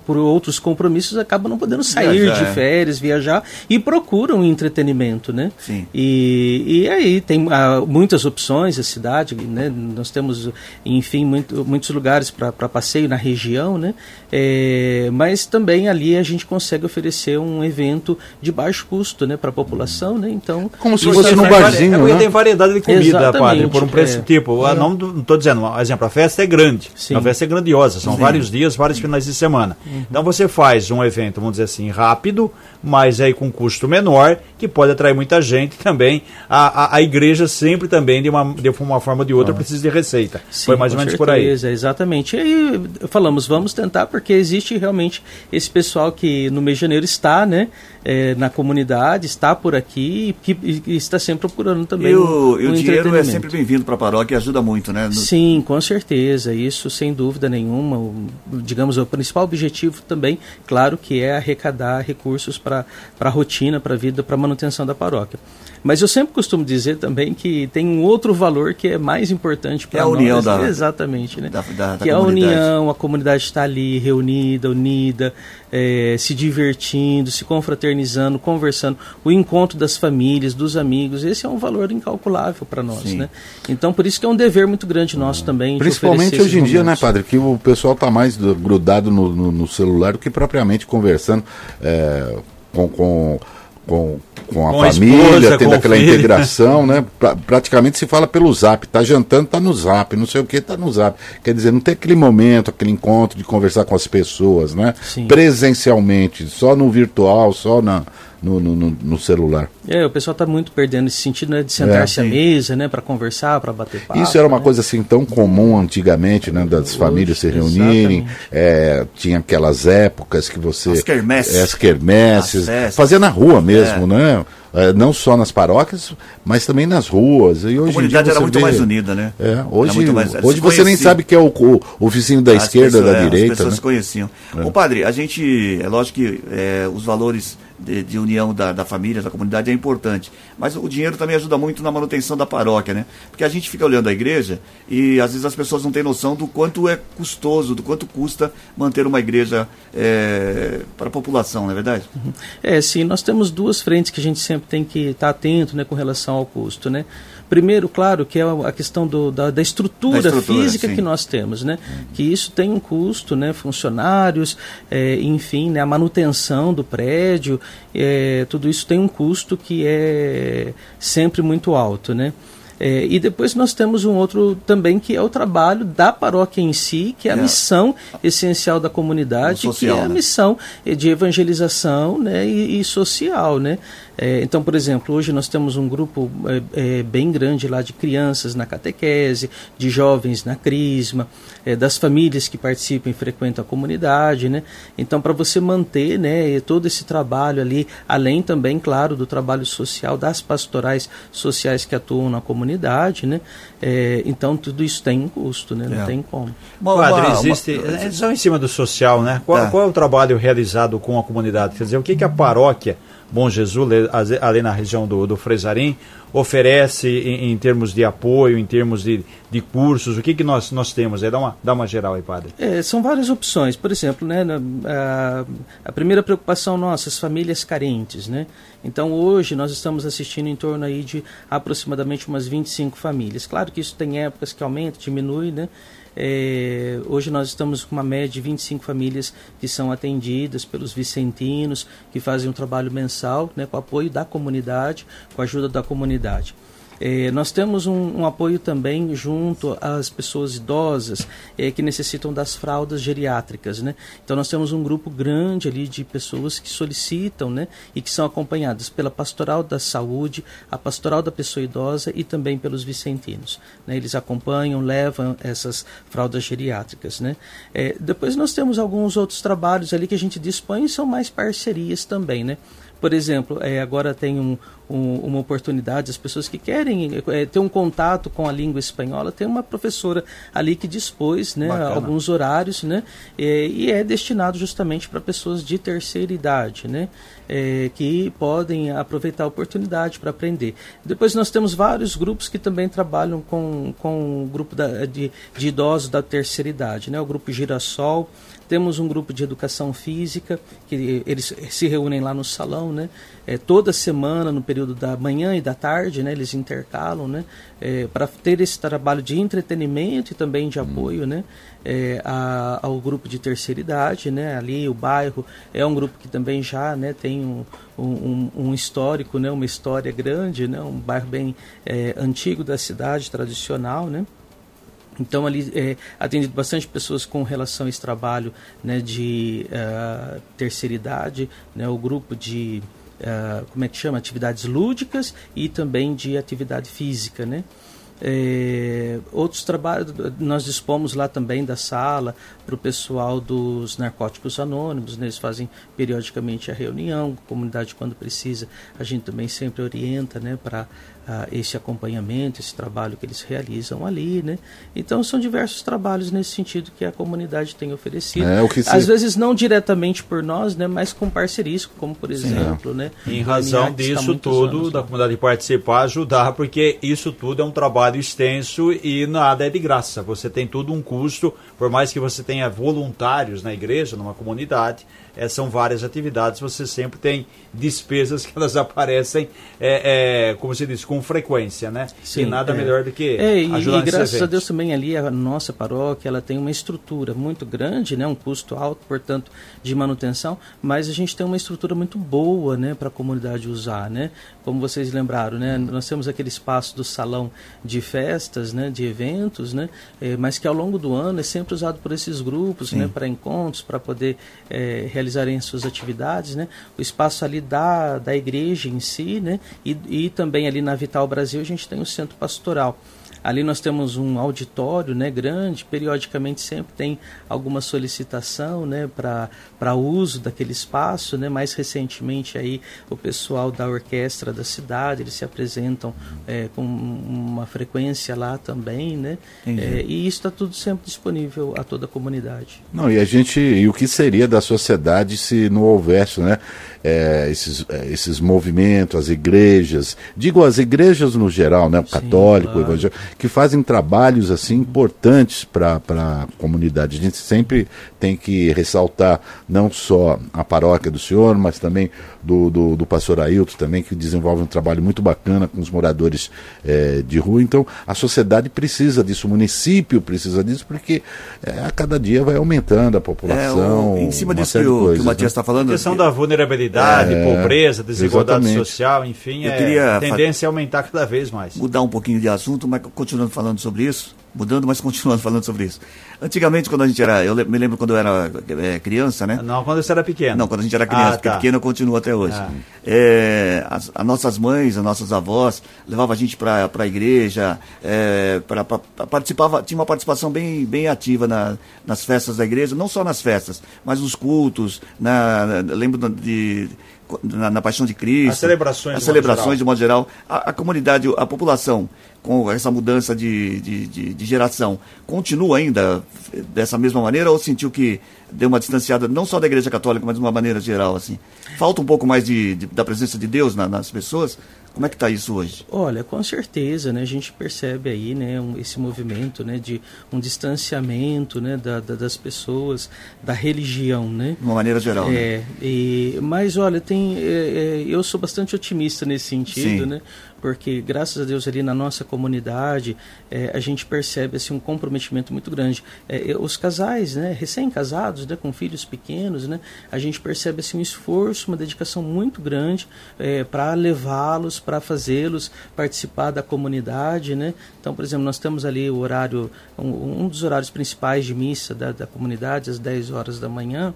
por outros compromissos, acabam não podendo sair Viajar, de é. férias, viajar e procuram entretenimento, né? Sim. E, e aí tem ah, muitas opções a cidade, né? Nós temos, enfim, muito- muitos lugares para passeio na região, né? É, mas também ali a gente consegue oferecer um evento de baixo custo, né, para a população, né? Então, Como se fosse é num barzinho, É porque né? tem variedade de comida, Exatamente, padre, por um preço é. tipo. Ah, não, estou dizendo, um exemplo, a festa é grande. Sim. A festa é grandiosa, são vários dias, vários finais de semana. Então você faz um evento, vamos dizer assim, rápido, mas aí com custo menor, que pode atrair muita gente também. A, a, a igreja sempre também, de uma, de uma forma ou de outra, precisa de receita. Sim, Foi mais ou menos por aí. certeza, Exatamente. E aí falamos, vamos tentar, porque existe realmente esse pessoal que no mês de janeiro está, né, é, na, comunidade, está por aqui e, que, e está sempre procurando também. E o, e o dinheiro é sempre bem-vindo para a paróquia e ajuda muito, né? No... Sim, com certeza. Isso sem dúvida nenhuma. O, digamos, o principal objetivo também, claro, que é arrecadar recursos para a rotina, para a vida, para a manutenção da paróquia. Mas eu sempre costumo dizer também que tem um outro valor que é mais importante para é a nós. união da, exatamente, né? Da, da, que é a união, a comunidade está ali reunida, unida, é, se divertindo, se confraternizando, conversando, o encontro das famílias, dos amigos, esse é um valor incalculável para nós, Sim. né? Então por isso que é um dever muito grande nosso também. Principalmente hoje em dia, né, padre, que o pessoal está mais grudado no, no, no, celular do que propriamente conversando é, com, com com, com a com família, a esposa, tendo aquela integração, né? Pra, praticamente se fala pelo zap, tá jantando, tá no zap, não sei o que, tá no zap. Quer dizer, não tem aquele momento, aquele encontro de conversar com as pessoas, né? Sim. Presencialmente, só no virtual, só na, no, no, no, celular. É, o pessoal está muito perdendo esse sentido né, de sentar-se é, à mesa, né, para conversar, para bater papo. Isso era uma né? coisa assim tão comum antigamente, né, das famílias se reunirem. É, tinha aquelas épocas que você as quermesses, as quermesses fazia na rua mesmo, é. né? É, não só nas paróquias, mas também nas ruas. E hoje a comunidade era muito vê, mais unida, né? É, hoje mais, hoje você nem sabe que é o, o, o vizinho da as esquerda, pessoas, da é, direita. As pessoas né? conheciam. É. Ô padre, a gente, é lógico que é, os valores de, de união da, da, família, da comunidade é importante. Mas o dinheiro também ajuda muito na manutenção da paróquia, né? Porque a gente fica olhando a igreja e às vezes as pessoas não têm noção do quanto é custoso, do quanto custa manter uma igreja é, para a população, não é verdade? Uhum. É, sim, nós temos duas frentes que a gente sempre tem que estar atento né, com relação ao custo, né? Primeiro, claro, que é a questão do, da, da, estrutura, da estrutura física sim. que nós temos, né? Que isso tem um custo, né? Funcionários, é, enfim, né? a manutenção do prédio, é, tudo isso tem um custo que é sempre muito alto, né? É, e depois nós temos um outro também que é o trabalho da paróquia em si, que é a é. missão essencial da comunidade, social, que é a né? missão de evangelização né, e, e social. Né? É, então, por exemplo, hoje nós temos um grupo é, é, bem grande lá de crianças na catequese, de jovens na crisma, é, das famílias que participam e frequentam a comunidade, né? Então, para você manter, né, todo esse trabalho ali, além também, claro, do trabalho social, das pastorais sociais que atuam na comunidade, né? É, então, tudo isso tem um custo, né? Não é. tem como. Padre, existe, uma... só em cima do social, né? Qual, tá. qual é o trabalho realizado com a comunidade? Quer dizer, o que, que a paróquia Bom Jesus, ali na região do, do Fresarim, oferece em, em, termos de apoio, em termos de, de cursos? O que, que nós, nós temos? É, dá, uma, dá uma geral aí, padre. É, são várias opções. Por exemplo, né, a, a primeira preocupação nossa, as famílias carentes. Né? Então, hoje, nós estamos assistindo em torno aí de aproximadamente umas 25 famílias. Claro que isso tem épocas que aumenta, diminui, né? É, hoje nós estamos com uma média de 25 famílias que são atendidas pelos vicentinos, que fazem um trabalho mensal né, com apoio da comunidade, com a ajuda da comunidade. É, nós temos um, um, apoio também junto às pessoas idosas é, que necessitam das fraldas geriátricas, né? Então nós temos um grupo grande ali de pessoas que solicitam, né? E que são acompanhadas pela pastoral da saúde, a pastoral da pessoa idosa e também pelos vicentinos. Né? Eles acompanham, levam essas fraldas geriátricas, né? É, depois nós temos alguns outros trabalhos ali que a gente dispõe e são mais parcerias também, né? Por exemplo, é, agora tem um, um, uma oportunidade, as pessoas que querem é, ter um contato com a língua espanhola, tem uma professora ali que dispôs né, alguns horários né, é, e é destinado justamente para pessoas de terceira idade, né, é, que podem aproveitar a oportunidade para aprender. Depois nós temos vários grupos que também trabalham com, com o grupo da, de, de idosos da terceira idade, né, o grupo Girassol, temos um grupo de educação física, que eles se reúnem lá no salão, né? É, toda semana, no período da manhã e da tarde, né? Eles intercalam, né? É, para ter esse trabalho de entretenimento e também de apoio, né? É, a, ao grupo de terceira idade, né? Ali o bairro é um grupo que também já, né? Tem um, um, um histórico, né? Uma história grande, né? Um bairro bem é, antigo da cidade, tradicional, né? Então ali é atendido bastante pessoas com relação a esse trabalho né, de uh, terceira idade, né, o grupo de uh, como é que chama atividades lúdicas e também de atividade física, né? É, outros trabalhos, nós dispomos lá também da sala, para o pessoal dos narcóticos anônimos, né? eles fazem periodicamente a reunião, a comunidade quando precisa, a gente também sempre orienta né, para uh, esse acompanhamento, esse trabalho que eles realizam ali, né? Então são diversos trabalhos nesse sentido que a comunidade tem oferecido. É, se... Às vezes não diretamente por nós, né? Mas com parcerias, como por exemplo, Sim. né? Em razão disso tudo, anos, da né? comunidade participar, ajudar, porque isso tudo é um trabalho extenso e nada é de graça. Você tem todo um custo, por mais que você tenha voluntários na igreja, numa comunidade, é, são várias atividades, você sempre tem despesas que elas aparecem, é, é, como se diz, com frequência, né? Sim, e nada é. melhor do que é, e, ajudar e graças a Deus também ali a nossa paróquia ela tem uma estrutura muito grande, né? Um custo alto, portanto, de manutenção, mas a gente tem uma estrutura muito boa, né? Para a comunidade usar, né? Como vocês lembraram, né? Nós temos aquele espaço do salão de festas, né? De eventos, né? É, mas que ao longo do ano é sempre usado por esses grupos, Sim. né? Para encontros, para poder é, realizarem suas atividades, né? O espaço ali da, da igreja em si, né? E, e também ali na Vital Brasil a gente tem o centro pastoral. Ali nós temos um auditório né, grande, periodicamente sempre tem alguma solicitação né, para uso daquele espaço. Né? Mais recentemente aí o pessoal da orquestra da cidade, eles se apresentam é, com uma frequência lá também. Né? É, e isso está tudo sempre disponível a toda a comunidade. Não, e a gente, e o que seria da sociedade se não houvesse né, é, esses, é, esses movimentos, as igrejas, digo as igrejas no geral, né, o católico, claro. o evangélico, que fazem trabalhos assim importantes para a comunidade. A gente sempre tem que ressaltar não só a paróquia do senhor, mas também do, do, do pastor Ailton também, que desenvolve um trabalho muito bacana com os moradores é, de rua. Então, a sociedade precisa disso, o município precisa disso, porque é, a cada dia vai aumentando a população. É, o, em cima disso que, o, que o Matias está falando. A questão da vulnerabilidade, é, pobreza, desigualdade exatamente. social, enfim, Eu é, a tendência é aumentar cada vez mais. Mudar um pouquinho de assunto, mas continuando falando sobre isso, mudando, mas continuando falando sobre isso. Antigamente, quando a gente era. Eu me lembro quando eu era é, criança, né? Não, quando você era pequeno. Não, quando a gente era criança, ah, porque tá. pequeno eu continuo até hoje. Ah. É, as, as, nossas mães, as nossas avós, levavam a gente para a igreja, é, pra, pra, participava, tinha uma participação bem, bem ativa na, nas festas da igreja, não só nas festas, mas nos cultos, na lembro de na, na, Paixão de Cristo. As celebrações. As celebrações, de modo geral. A, a, comunidade, a população, com essa mudança de, de, de, de, geração, continua ainda dessa mesma maneira ou sentiu que deu uma distanciada, não só da Igreja Católica, mas de uma maneira geral? assim? Falta um pouco mais de, da presença de Deus na, nas pessoas? Como é que está isso hoje? Olha, com certeza, né? A gente percebe aí, né, um, esse movimento, né, de um distanciamento, né, da, da, das pessoas, da religião, né? De uma maneira geral, né? é, né? E, mas olha, tem, é, é, eu sou bastante otimista nesse sentido, Sim. né? Porque graças a Deus ali na nossa comunidade é, a gente percebe assim um comprometimento muito grande. É, os casais, né, recém-casados, né, com filhos pequenos, né, a gente percebe assim um esforço, uma dedicação muito grande é, para levá-los, para fazê-los participar da comunidade, né. Então, por exemplo, nós temos ali o horário, um, um dos horários principais de missa da, da comunidade, às 10 horas da manhã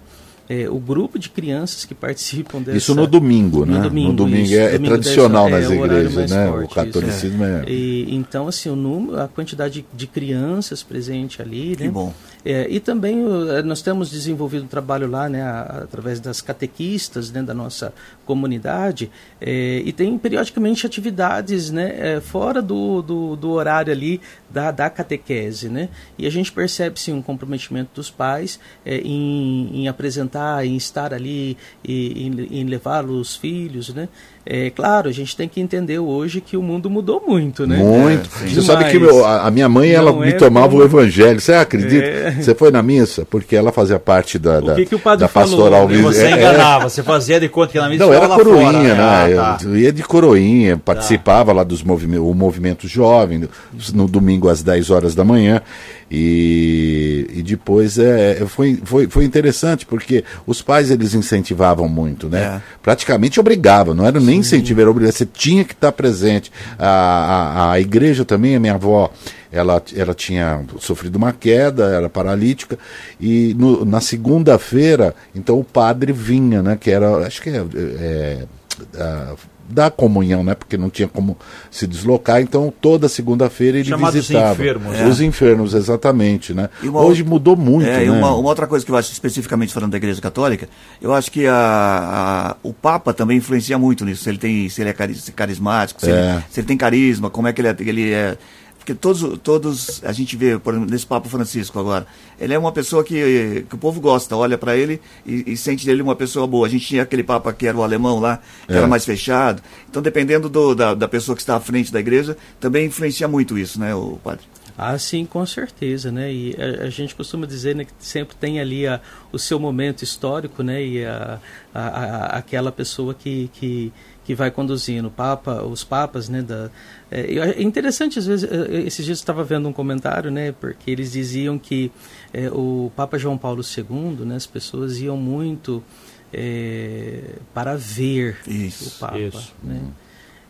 é, o grupo de crianças que participam dessa... Isso no domingo, né? No domingo, no domingo é, é tradicional nas é igrejas, né? Forte, o catolicismo é. E, então, assim, o número, a quantidade de crianças presente ali, que né? bom. É, e também nós temos desenvolvido um trabalho lá, né, através das catequistas né, da nossa comunidade, é, e tem periodicamente atividades né, é, fora do, do, do, horário ali da, da catequese. Né? E a gente percebe sim um comprometimento dos pais em, em apresentar, em estar ali, em, em levar os filhos, né? É claro, a gente tem que entender hoje que o mundo mudou muito, né? Muito. É, Você sabe que meu, a, minha mãe, ela me é tomava como... o evangelho. Você acredita? É. Você foi na missa? Porque ela fazia parte da, da, o que que o padre da pastoral. Falou? Você é, enganava, você fazia de conta que na missa Não, era coroinha, fora, né? né? Ah, tá. Eu ia de coroinha, participava tá. lá dos movimentos, o movimento jovem, no domingo às 10 horas da manhã. E, e depois é, foi, foi, foi interessante, porque os pais eles incentivavam muito, né? É. Praticamente obrigavam, não era nem incentivo, era obrigação, você tinha que estar presente. A, a, a igreja também, a minha avó, ela, ela tinha sofrido uma queda, era paralítica, e no, na segunda-feira, então o padre vinha, né? Que era, acho que é, é uh, da comunhão, né? Porque não tinha como se deslocar, então toda segunda-feira ele Chamados visitava. enfermos. É. Os enfermos, exatamente, né? Hoje mudou muito, é, né? Uma, uma, outra coisa que eu acho, especificamente falando da Igreja Católica, eu acho que a, a o Papa também influencia muito nisso, se ele, tem, se ele é carismático, se, é. ele, se ele tem carisma, como é que ele é, ele é porque todos, todos a gente vê, por exemplo, nesse Papa Francisco agora, ele é uma pessoa que, que o povo gosta, olha para ele e, e, sente dele uma pessoa boa. A gente tinha aquele Papa que era o alemão lá, que é. era mais fechado. Então, dependendo do, da, da pessoa que está à frente da igreja, também influencia muito isso, né, o padre? Ah, sim, com certeza, né? E a, a, gente costuma dizer né, que sempre tem ali a, o seu momento histórico, né? E a, a, aquela pessoa que, que, que vai conduzindo, Papa, os papas, né? Da, é, é interessante, às vezes, é, é, esses dias eu estava vendo um comentário, né, porque eles diziam que é, o Papa João Paulo II, né, as pessoas iam muito é, para ver isso, o Papa. Isso. Né?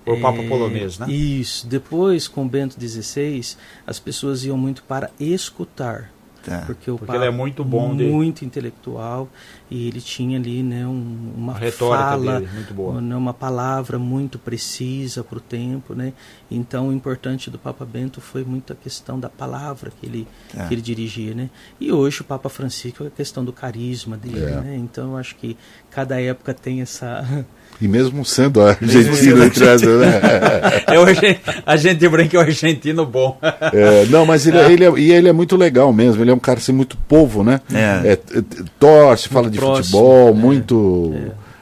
O Papa polonês, né? Isso. Depois, com Bento XVI, as pessoas iam muito para escutar. Tá. Porque o Porque Papa é muito bom, muito de... intelectual e ele tinha ali né, um, uma a fala, dele, muito boa. Uma, uma palavra muito precisa para o tempo, né? Então o importante do Papa Bento foi muito a questão da palavra que ele tá. que ele dirigia, né? E hoje o Papa Francisco é a questão do carisma dele, é. né? Então eu acho que cada época tem essa e mesmo sendo argentino entrando, né? é o a gente branca é o argentino bom. É, não, mas ele, é. ele é, ele é muito legal mesmo. Ele é um cara assim, muito povo, né? É. é torce, fala muito de próximo, futebol, é. muito.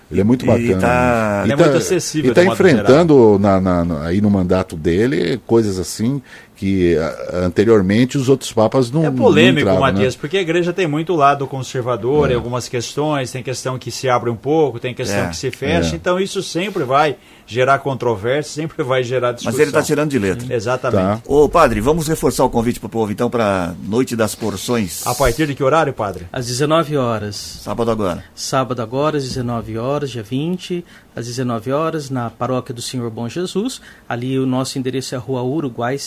Ele é muito bacana. E tá, ele é muito acessível. E está enfrentando na, na, aí no mandato dele coisas assim que anteriormente os outros papas não. É polêmico, não entravam, Matias, né? porque a igreja tem muito lado conservador é. em algumas questões, tem questão que se abre um pouco, tem questão é. que se fecha, é. então isso sempre vai gerar controvérsia, sempre vai gerar discussão. Mas ele está tirando de letra. Exatamente. Tá. Ô, padre, vamos reforçar o convite para o povo, então, para Noite das Porções. A partir de que horário, padre? Às 19 horas. Sábado agora. Sábado agora, às 19 horas, dia 20, às 19 horas, na Paróquia do Senhor Bom Jesus. Ali o nosso endereço é a Rua Uruguai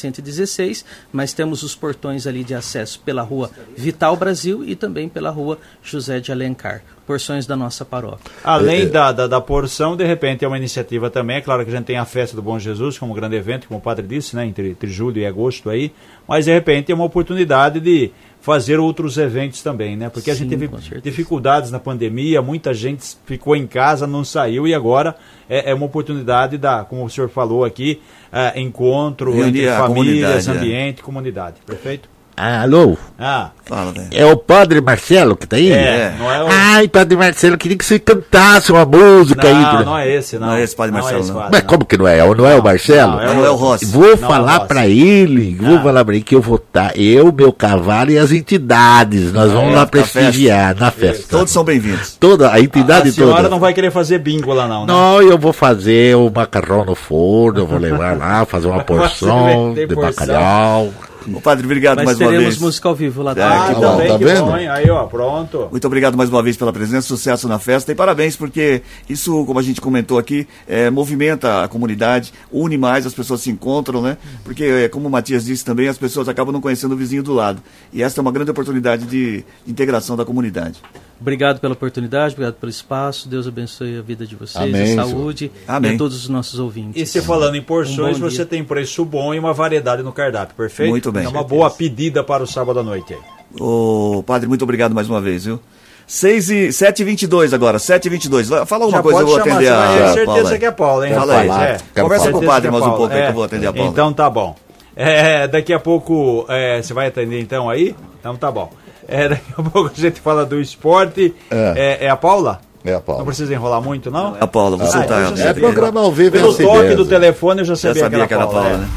116, mas temos os portões ali de acesso pela Rua Vital Brasil e também pela Rua José de Alencar porções da nossa paróquia. Além é, é. da, da, da, porção, de repente é uma iniciativa também. É claro que a gente tem a festa do Bom Jesus como um grande evento, como o padre disse, né, entre, entre julho e agosto aí. Mas de repente é uma oportunidade de fazer outros eventos também, né? Porque Sim, a gente teve dificuldades na pandemia, muita gente ficou em casa, não saiu e agora é, é uma oportunidade da, como o senhor falou aqui, é, encontro Reunir entre famílias, é. ambiente, comunidade. Perfeito? Alô? Ah. Fala, velho. É o Padre Marcelo que tá aí? É, não é o... Ai, Padre Marcelo, queria que você cantasse uma música não, aí. Não, não é esse, não. Não é esse Padre Marcelo, não. É não. Mas como que não é? Não, não é o Marcelo? Não, é o, é o Rossi. Vou não, falar para ele, vou ah. falar para ele que eu vou estar, tá, eu, meu cavalo e as entidades, nós vamos é, lá prestigiar festa. na festa. Todos são bem-vindos. Toda, a entidade toda. A senhora toda. não vai querer fazer bingo lá não, né? Não, eu vou fazer o macarrão no forno, eu vou levar lá, fazer uma porção de porção. bacalhau. Ô, padre, obrigado Mas mais uma vez. teremos música ao vivo lá ah, dentro. Ah, tá vendo? Bom, aí, ó, pronto. Muito obrigado mais uma vez pela presença, sucesso na festa e parabéns, porque isso, como a gente comentou aqui, é, movimenta a comunidade, une mais, as pessoas se encontram, né? Porque, é, como o Matias disse também, as pessoas acabam não conhecendo o vizinho do lado. E essa é uma grande oportunidade de integração da comunidade. Obrigado pela oportunidade, obrigado pelo espaço. Deus abençoe a vida de vocês, Amém, a saúde Amém. e a todos os nossos ouvintes. E se falando em porções, um você tem preço bom e uma variedade no cardápio, perfeito? Muito bem. É uma boa pedida para o sábado à noite. Ô, padre, muito obrigado mais uma vez, viu? 6 e 7 e 22 agora, 7 e 22. Fala alguma Já coisa, eu vou chamar, atender a. Tenho certeza que é Paula, hein? Fala aí. É. Conversa com o padre mais um pouco é. aí que eu vou atender a Paula. Então tá bom. É, daqui a pouco é, você vai atender então aí? Então tá bom. É, daqui a pouco a gente fala do esporte. É, é, é a Paula? É a Paula. Não precisa enrolar muito, não? É a Paula, você ah, tá. É programa ao vivo. Pelo toque do telefone eu já sabia, já sabia que era a Paula. Paula é. né?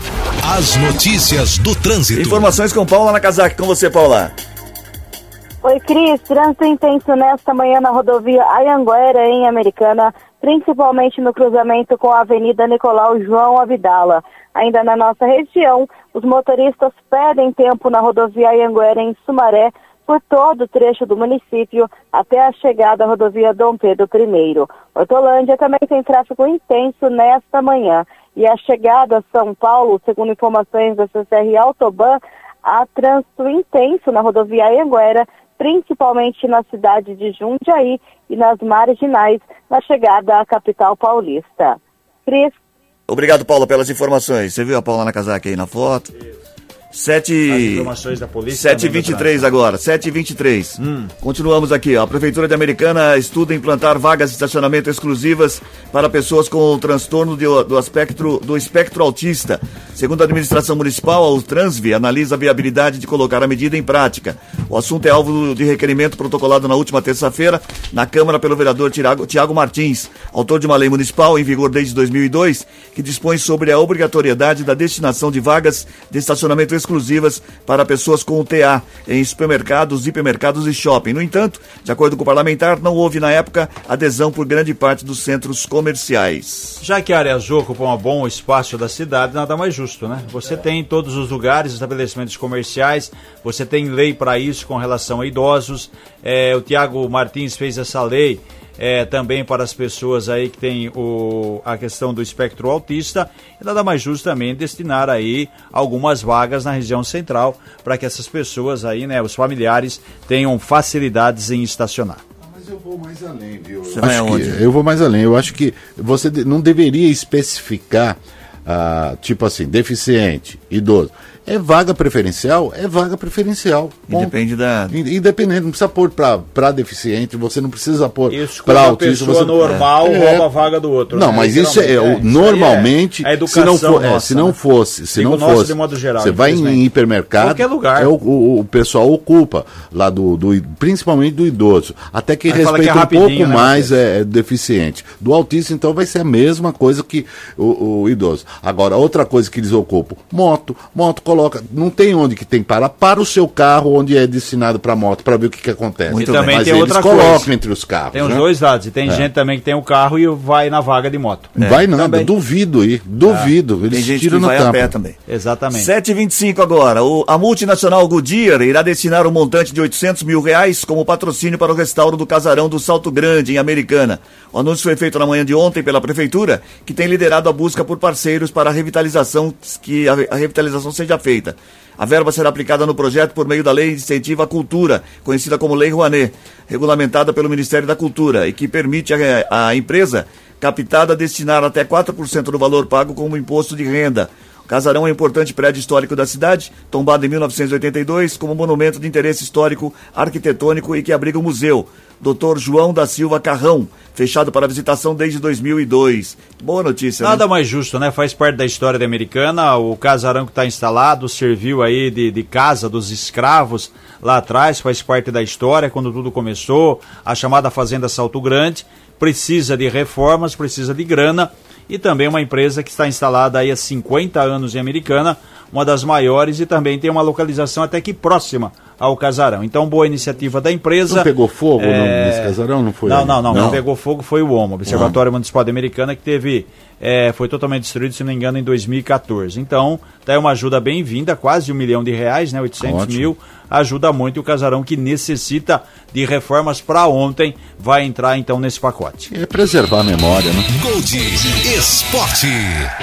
As notícias do trânsito. Informações com Paula Nakazaki. Com você, Paula. Oi, Cris. Trânsito intenso nesta manhã na rodovia Ayanguera, em Americana, principalmente no cruzamento com a Avenida Nicolau João Avidala. Ainda na nossa região, os motoristas pedem tempo na rodovia Ayanguera, em Sumaré, por todo o trecho do município até a chegada à rodovia Dom Pedro I. Hortolândia também tem tráfego intenso nesta manhã. E a chegada a São Paulo, segundo informações da CCR Autoban, há trânsito intenso na rodovia Anguera, principalmente na cidade de Jundiaí e nas marginais na chegada à capital paulista. Cris. Obrigado, Paula, pelas informações. Você viu a Paula na casaca aí na foto? 7 informações da polícia. 7h23 agora, 7h23. Hum. Continuamos aqui. Ó. A Prefeitura de Americana estuda implantar vagas de estacionamento exclusivas para pessoas com transtorno de, do, espectro, do espectro autista. Segundo a administração municipal, o Transvi analisa a viabilidade de colocar a medida em prática. O assunto é alvo de requerimento protocolado na última terça-feira na Câmara pelo vereador Tiago Martins, autor de uma lei municipal em vigor desde 2002, que dispõe sobre a obrigatoriedade da destinação de vagas de estacionamento exclusivas para pessoas com TA em supermercados, hipermercados e shopping. No entanto, de acordo com o parlamentar, não houve na época adesão por grande parte dos centros comerciais. Já que a área azul ocupa um bom espaço da cidade, nada mais justo, né? Você tem em todos os lugares estabelecimentos comerciais, você tem lei para isso com relação a idosos. É, o Tiago Martins fez essa lei é, também para as pessoas aí que têm o, a questão do espectro autista, e nada mais justo também destinar aí algumas vagas na região central para que essas pessoas aí, né, os familiares, tenham facilidades em estacionar. Mas eu vou mais além, viu? Eu, acho que, eu vou mais além. Eu acho que você não deveria especificar, ah, tipo assim, deficiente, idoso. É vaga preferencial? É vaga preferencial. Independe da. Independente, não precisa pôr para deficiente, você não precisa pôr para autista. pessoa você... normal é. rouba a vaga do outro. Não, né? mas isso é, é, normalmente. É, se não, for, nossa, se não fosse, se não fosse, de modo geral, você vai em hipermercado, qualquer lugar. É o, o, o, pessoal ocupa lá do, do principalmente do idoso, até que respeita que é um pouco né, mais é, é, deficiente. Do autista então vai ser a mesma coisa que o, o idoso. Agora outra coisa que eles ocupam, moto, moto coloca, não tem onde que tem que parar, para o seu carro onde é destinado para moto, para ver o que, que acontece. Muito e também Mas tem eles outra colocam coisa. entre os carros. Tem os né? dois lados, e tem é. gente também que tem o carro e vai na vaga de moto. É. Vai nada, também. duvido aí, duvido. É. Eles tem gente tiram que vai tampa. a pé também. Exatamente. 7h25 agora, o, a multinacional Goodyear irá destinar um montante de 800 mil reais como patrocínio para o restauro do casarão do Salto Grande, em Americana. O anúncio foi feito na manhã de ontem pela Prefeitura, que tem liderado a busca por parceiros para a revitalização, que a, a revitalização seja feita. A verba será aplicada no projeto por meio da Lei de Incentivo à Cultura, conhecida como Lei Rouanet, regulamentada pelo Ministério da Cultura e que permite a empresa captada destinar até 4% do valor pago como imposto de renda. O Casarão é um importante prédio histórico da cidade, tombado em 1982 como monumento de interesse histórico arquitetônico e que abriga o museu. Dr. João da Silva Carrão, fechado para visitação desde 2002. Boa notícia, Nada né? mais justo, né? Faz parte da história da americana. O casarão que está instalado serviu aí de, de casa dos escravos lá atrás, faz parte da história quando tudo começou. A chamada Fazenda Salto Grande precisa de reformas, precisa de grana e também uma empresa que está instalada aí há 50 anos em Americana, uma das maiores e também tem uma localização até que próxima ao casarão. Então, boa iniciativa da empresa. Não pegou fogo é... nesse casarão? Não foi? Não, não, não, não. Não pegou fogo foi o OMA, Observatório Municipal de Americana, que teve é, foi totalmente destruído, se não me engano, em 2014. Então, tá aí uma ajuda bem-vinda, quase um milhão de reais, né? 800 Ótimo. mil. Ajuda muito o casarão que necessita de reformas para ontem, vai entrar então nesse pacote. É preservar a memória, né? Gold Esporte.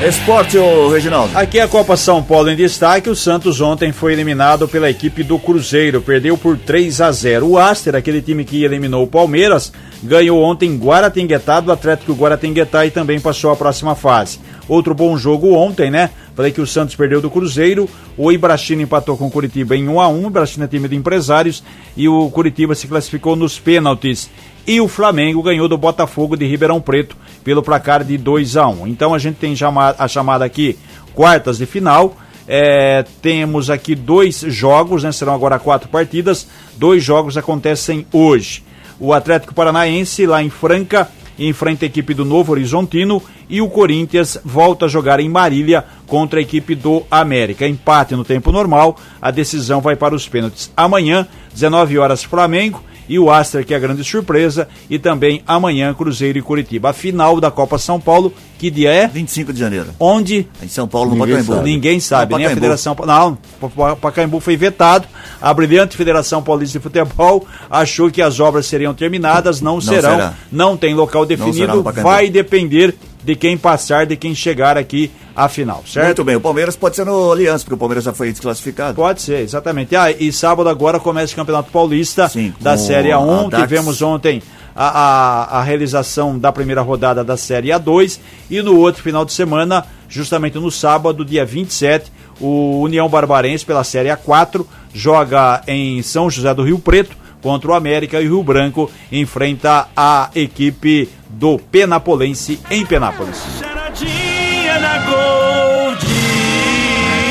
Esporte, ô Reginaldo. Aqui é a Copa São Paulo em destaque. O Santos ontem foi eliminado pela equipe do Cruzeiro, perdeu por 3 a 0. O Aster, aquele time que eliminou o Palmeiras, ganhou ontem Guaratinguetá do Atlético Guaratinguetá e também passou à próxima fase. Outro bom jogo ontem, né? Falei que o Santos perdeu do Cruzeiro, o Ibrachina empatou com o Curitiba em 1 a 1 o Ibrachina é time de empresários e o Curitiba se classificou nos pênaltis. E o Flamengo ganhou do Botafogo de Ribeirão Preto pelo placar de 2 a 1 Então a gente tem a chamada aqui quartas de final. É, temos aqui dois jogos, né? Serão agora quatro partidas. Dois jogos acontecem hoje. O Atlético Paranaense, lá em Franca, enfrenta a equipe do Novo Horizontino e o Corinthians volta a jogar em Marília contra a equipe do América. Empate no tempo normal, a decisão vai para os pênaltis. Amanhã, 19 horas, Flamengo e o Astra, que é a grande surpresa, e também amanhã Cruzeiro e Curitiba. A final da Copa São Paulo, que dia é? 25 de janeiro. Onde? Em São Paulo, no Ninguém Pacaembu. Sabe. Ninguém sabe, nem a Federação... Não, o Pacaembu foi vetado, a brilhante Federação Paulista de Futebol achou que as obras seriam terminadas, não, não serão, será. não tem local definido, vai depender de quem passar, de quem chegar aqui à final, certo? Muito bem, o Palmeiras pode ser no Aliança, porque o Palmeiras já foi desclassificado. Pode ser, exatamente. Ah, e sábado agora começa o Campeonato Paulista Sim, da Série a A1. Dax. Tivemos ontem a, a, a realização da primeira rodada da Série A2 e no outro final de semana, justamente no sábado, dia 27, o União Barbarense pela Série A4 joga em São José do Rio Preto contra o América e o Rio Branco enfrenta a equipe do Penapolense em Penápolis. Charadinha na Gold.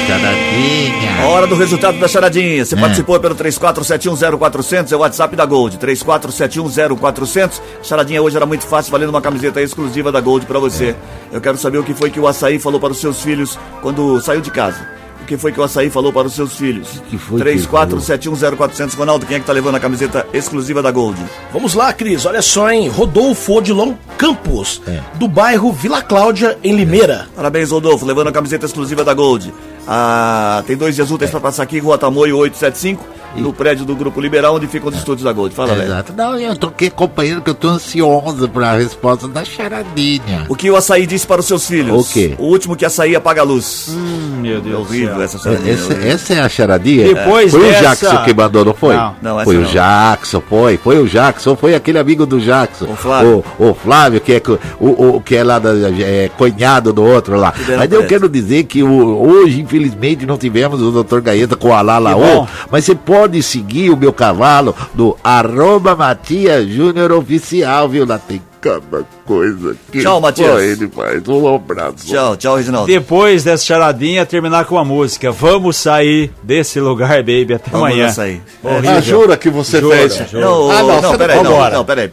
Charadinha. Hora do resultado da charadinha. Você participou pelo 34710400, é o WhatsApp da Gold. 34710400. Charadinha hoje era muito fácil, valendo uma camiseta exclusiva da Gold pra você. Eu quero saber o que foi que o Açaí falou para os seus filhos quando saiu de casa. O que foi que o Açaí falou para os seus filhos? que foi que ele 34710400. Ronaldo, quem é que tá levando a camiseta exclusiva da Gold? Vamos lá, Cris. Olha só, hein? Rodolfo Odilon Campos, É. do bairro Vila Cláudia, em Limeira. Parabéns, Rodolfo, levando a camiseta exclusiva da Gold. Ah, tem dois dias úteis para passar aqui, Rua Tamoio 875, no prédio do Grupo Liberal, onde ficam os estúdios da Gold. Fala, velho. Exato. Não, eu tô aqui acompanhando que eu tô ansioso pra resposta da charadinha. O que o açaí disse para os seus filhos? O quê? O último que açaí apaga a luz. Hum, meu é Deus do horrível essa charadinha. Essa, horrível. essa é a charadinha? Depois foi dessa- o Jackson que mandou, não foi? Não, não, essa foi não. o Jackson, foi. Foi o Jackson, foi aquele amigo do Jackson. O Flávio. O, o Flávio, que é, o, o- que é lá da, é, cunhado do outro lá. Mas eu parece. quero dizer que o- hoje, infelizmente, não tivemos o Dr. Gaeta com a Lalaô. Mas você pode seguir o meu cavalo no arroba Matias Júnior Oficial, viu? Lá tem cada coisa que Tchau, Matias. ele faz. Um abraço. Tchau, tchau, Reginaldo. Depois dessa charadinha, terminar com a música. Vamos sair desse lugar, baby. Até Vamos amanhã. açaí. Ah, jura que você Jura, fez? jura. Não, Ah, não, não, você não- peraí, não, não, peraí.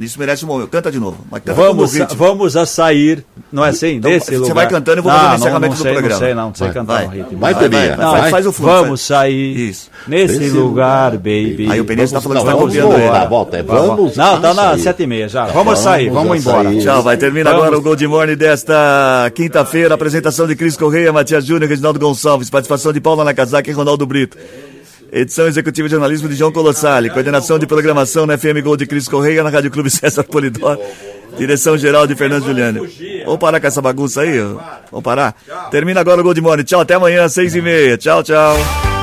Isso merece um momento. Canta de novo. Canta Vamos, a, vamos a sair, não é assim? Então, desse você lugar. vai cantando e eu vou fazer o encerramento não do sei, programa. Não sei, não, não sei Vai, cantar vai. o ritmo. Vai, Vai, vai, Não, faz, vai. faz o fundo. Vamos sair Isso. nesse lugar, baby. Aí o Peninha tá falando que tá vamos copiando volta. É vamos. Não, tá na sair. sete e meia já. Vamos sair, vamos Vamos embora. sair. Tchau, vai terminar Vamos. agora o Gold Morning desta quinta-feira. Apresentação de Cris Correia, Matias Júnior, Reginaldo Gonçalves, participação de Paula Nakazaki e Ronaldo Brito. Edição executiva de jornalismo de João Colossali, coordenação de programação na FM Gold de Cris Correia, na Rádio Clube César Polidor, direção geral de Fernando Juliano. Vamos parar com essa bagunça aí? Vamos parar? Termina agora o Gold Morning. Tchau, até amanhã, seis e meia. Tchau, tchau.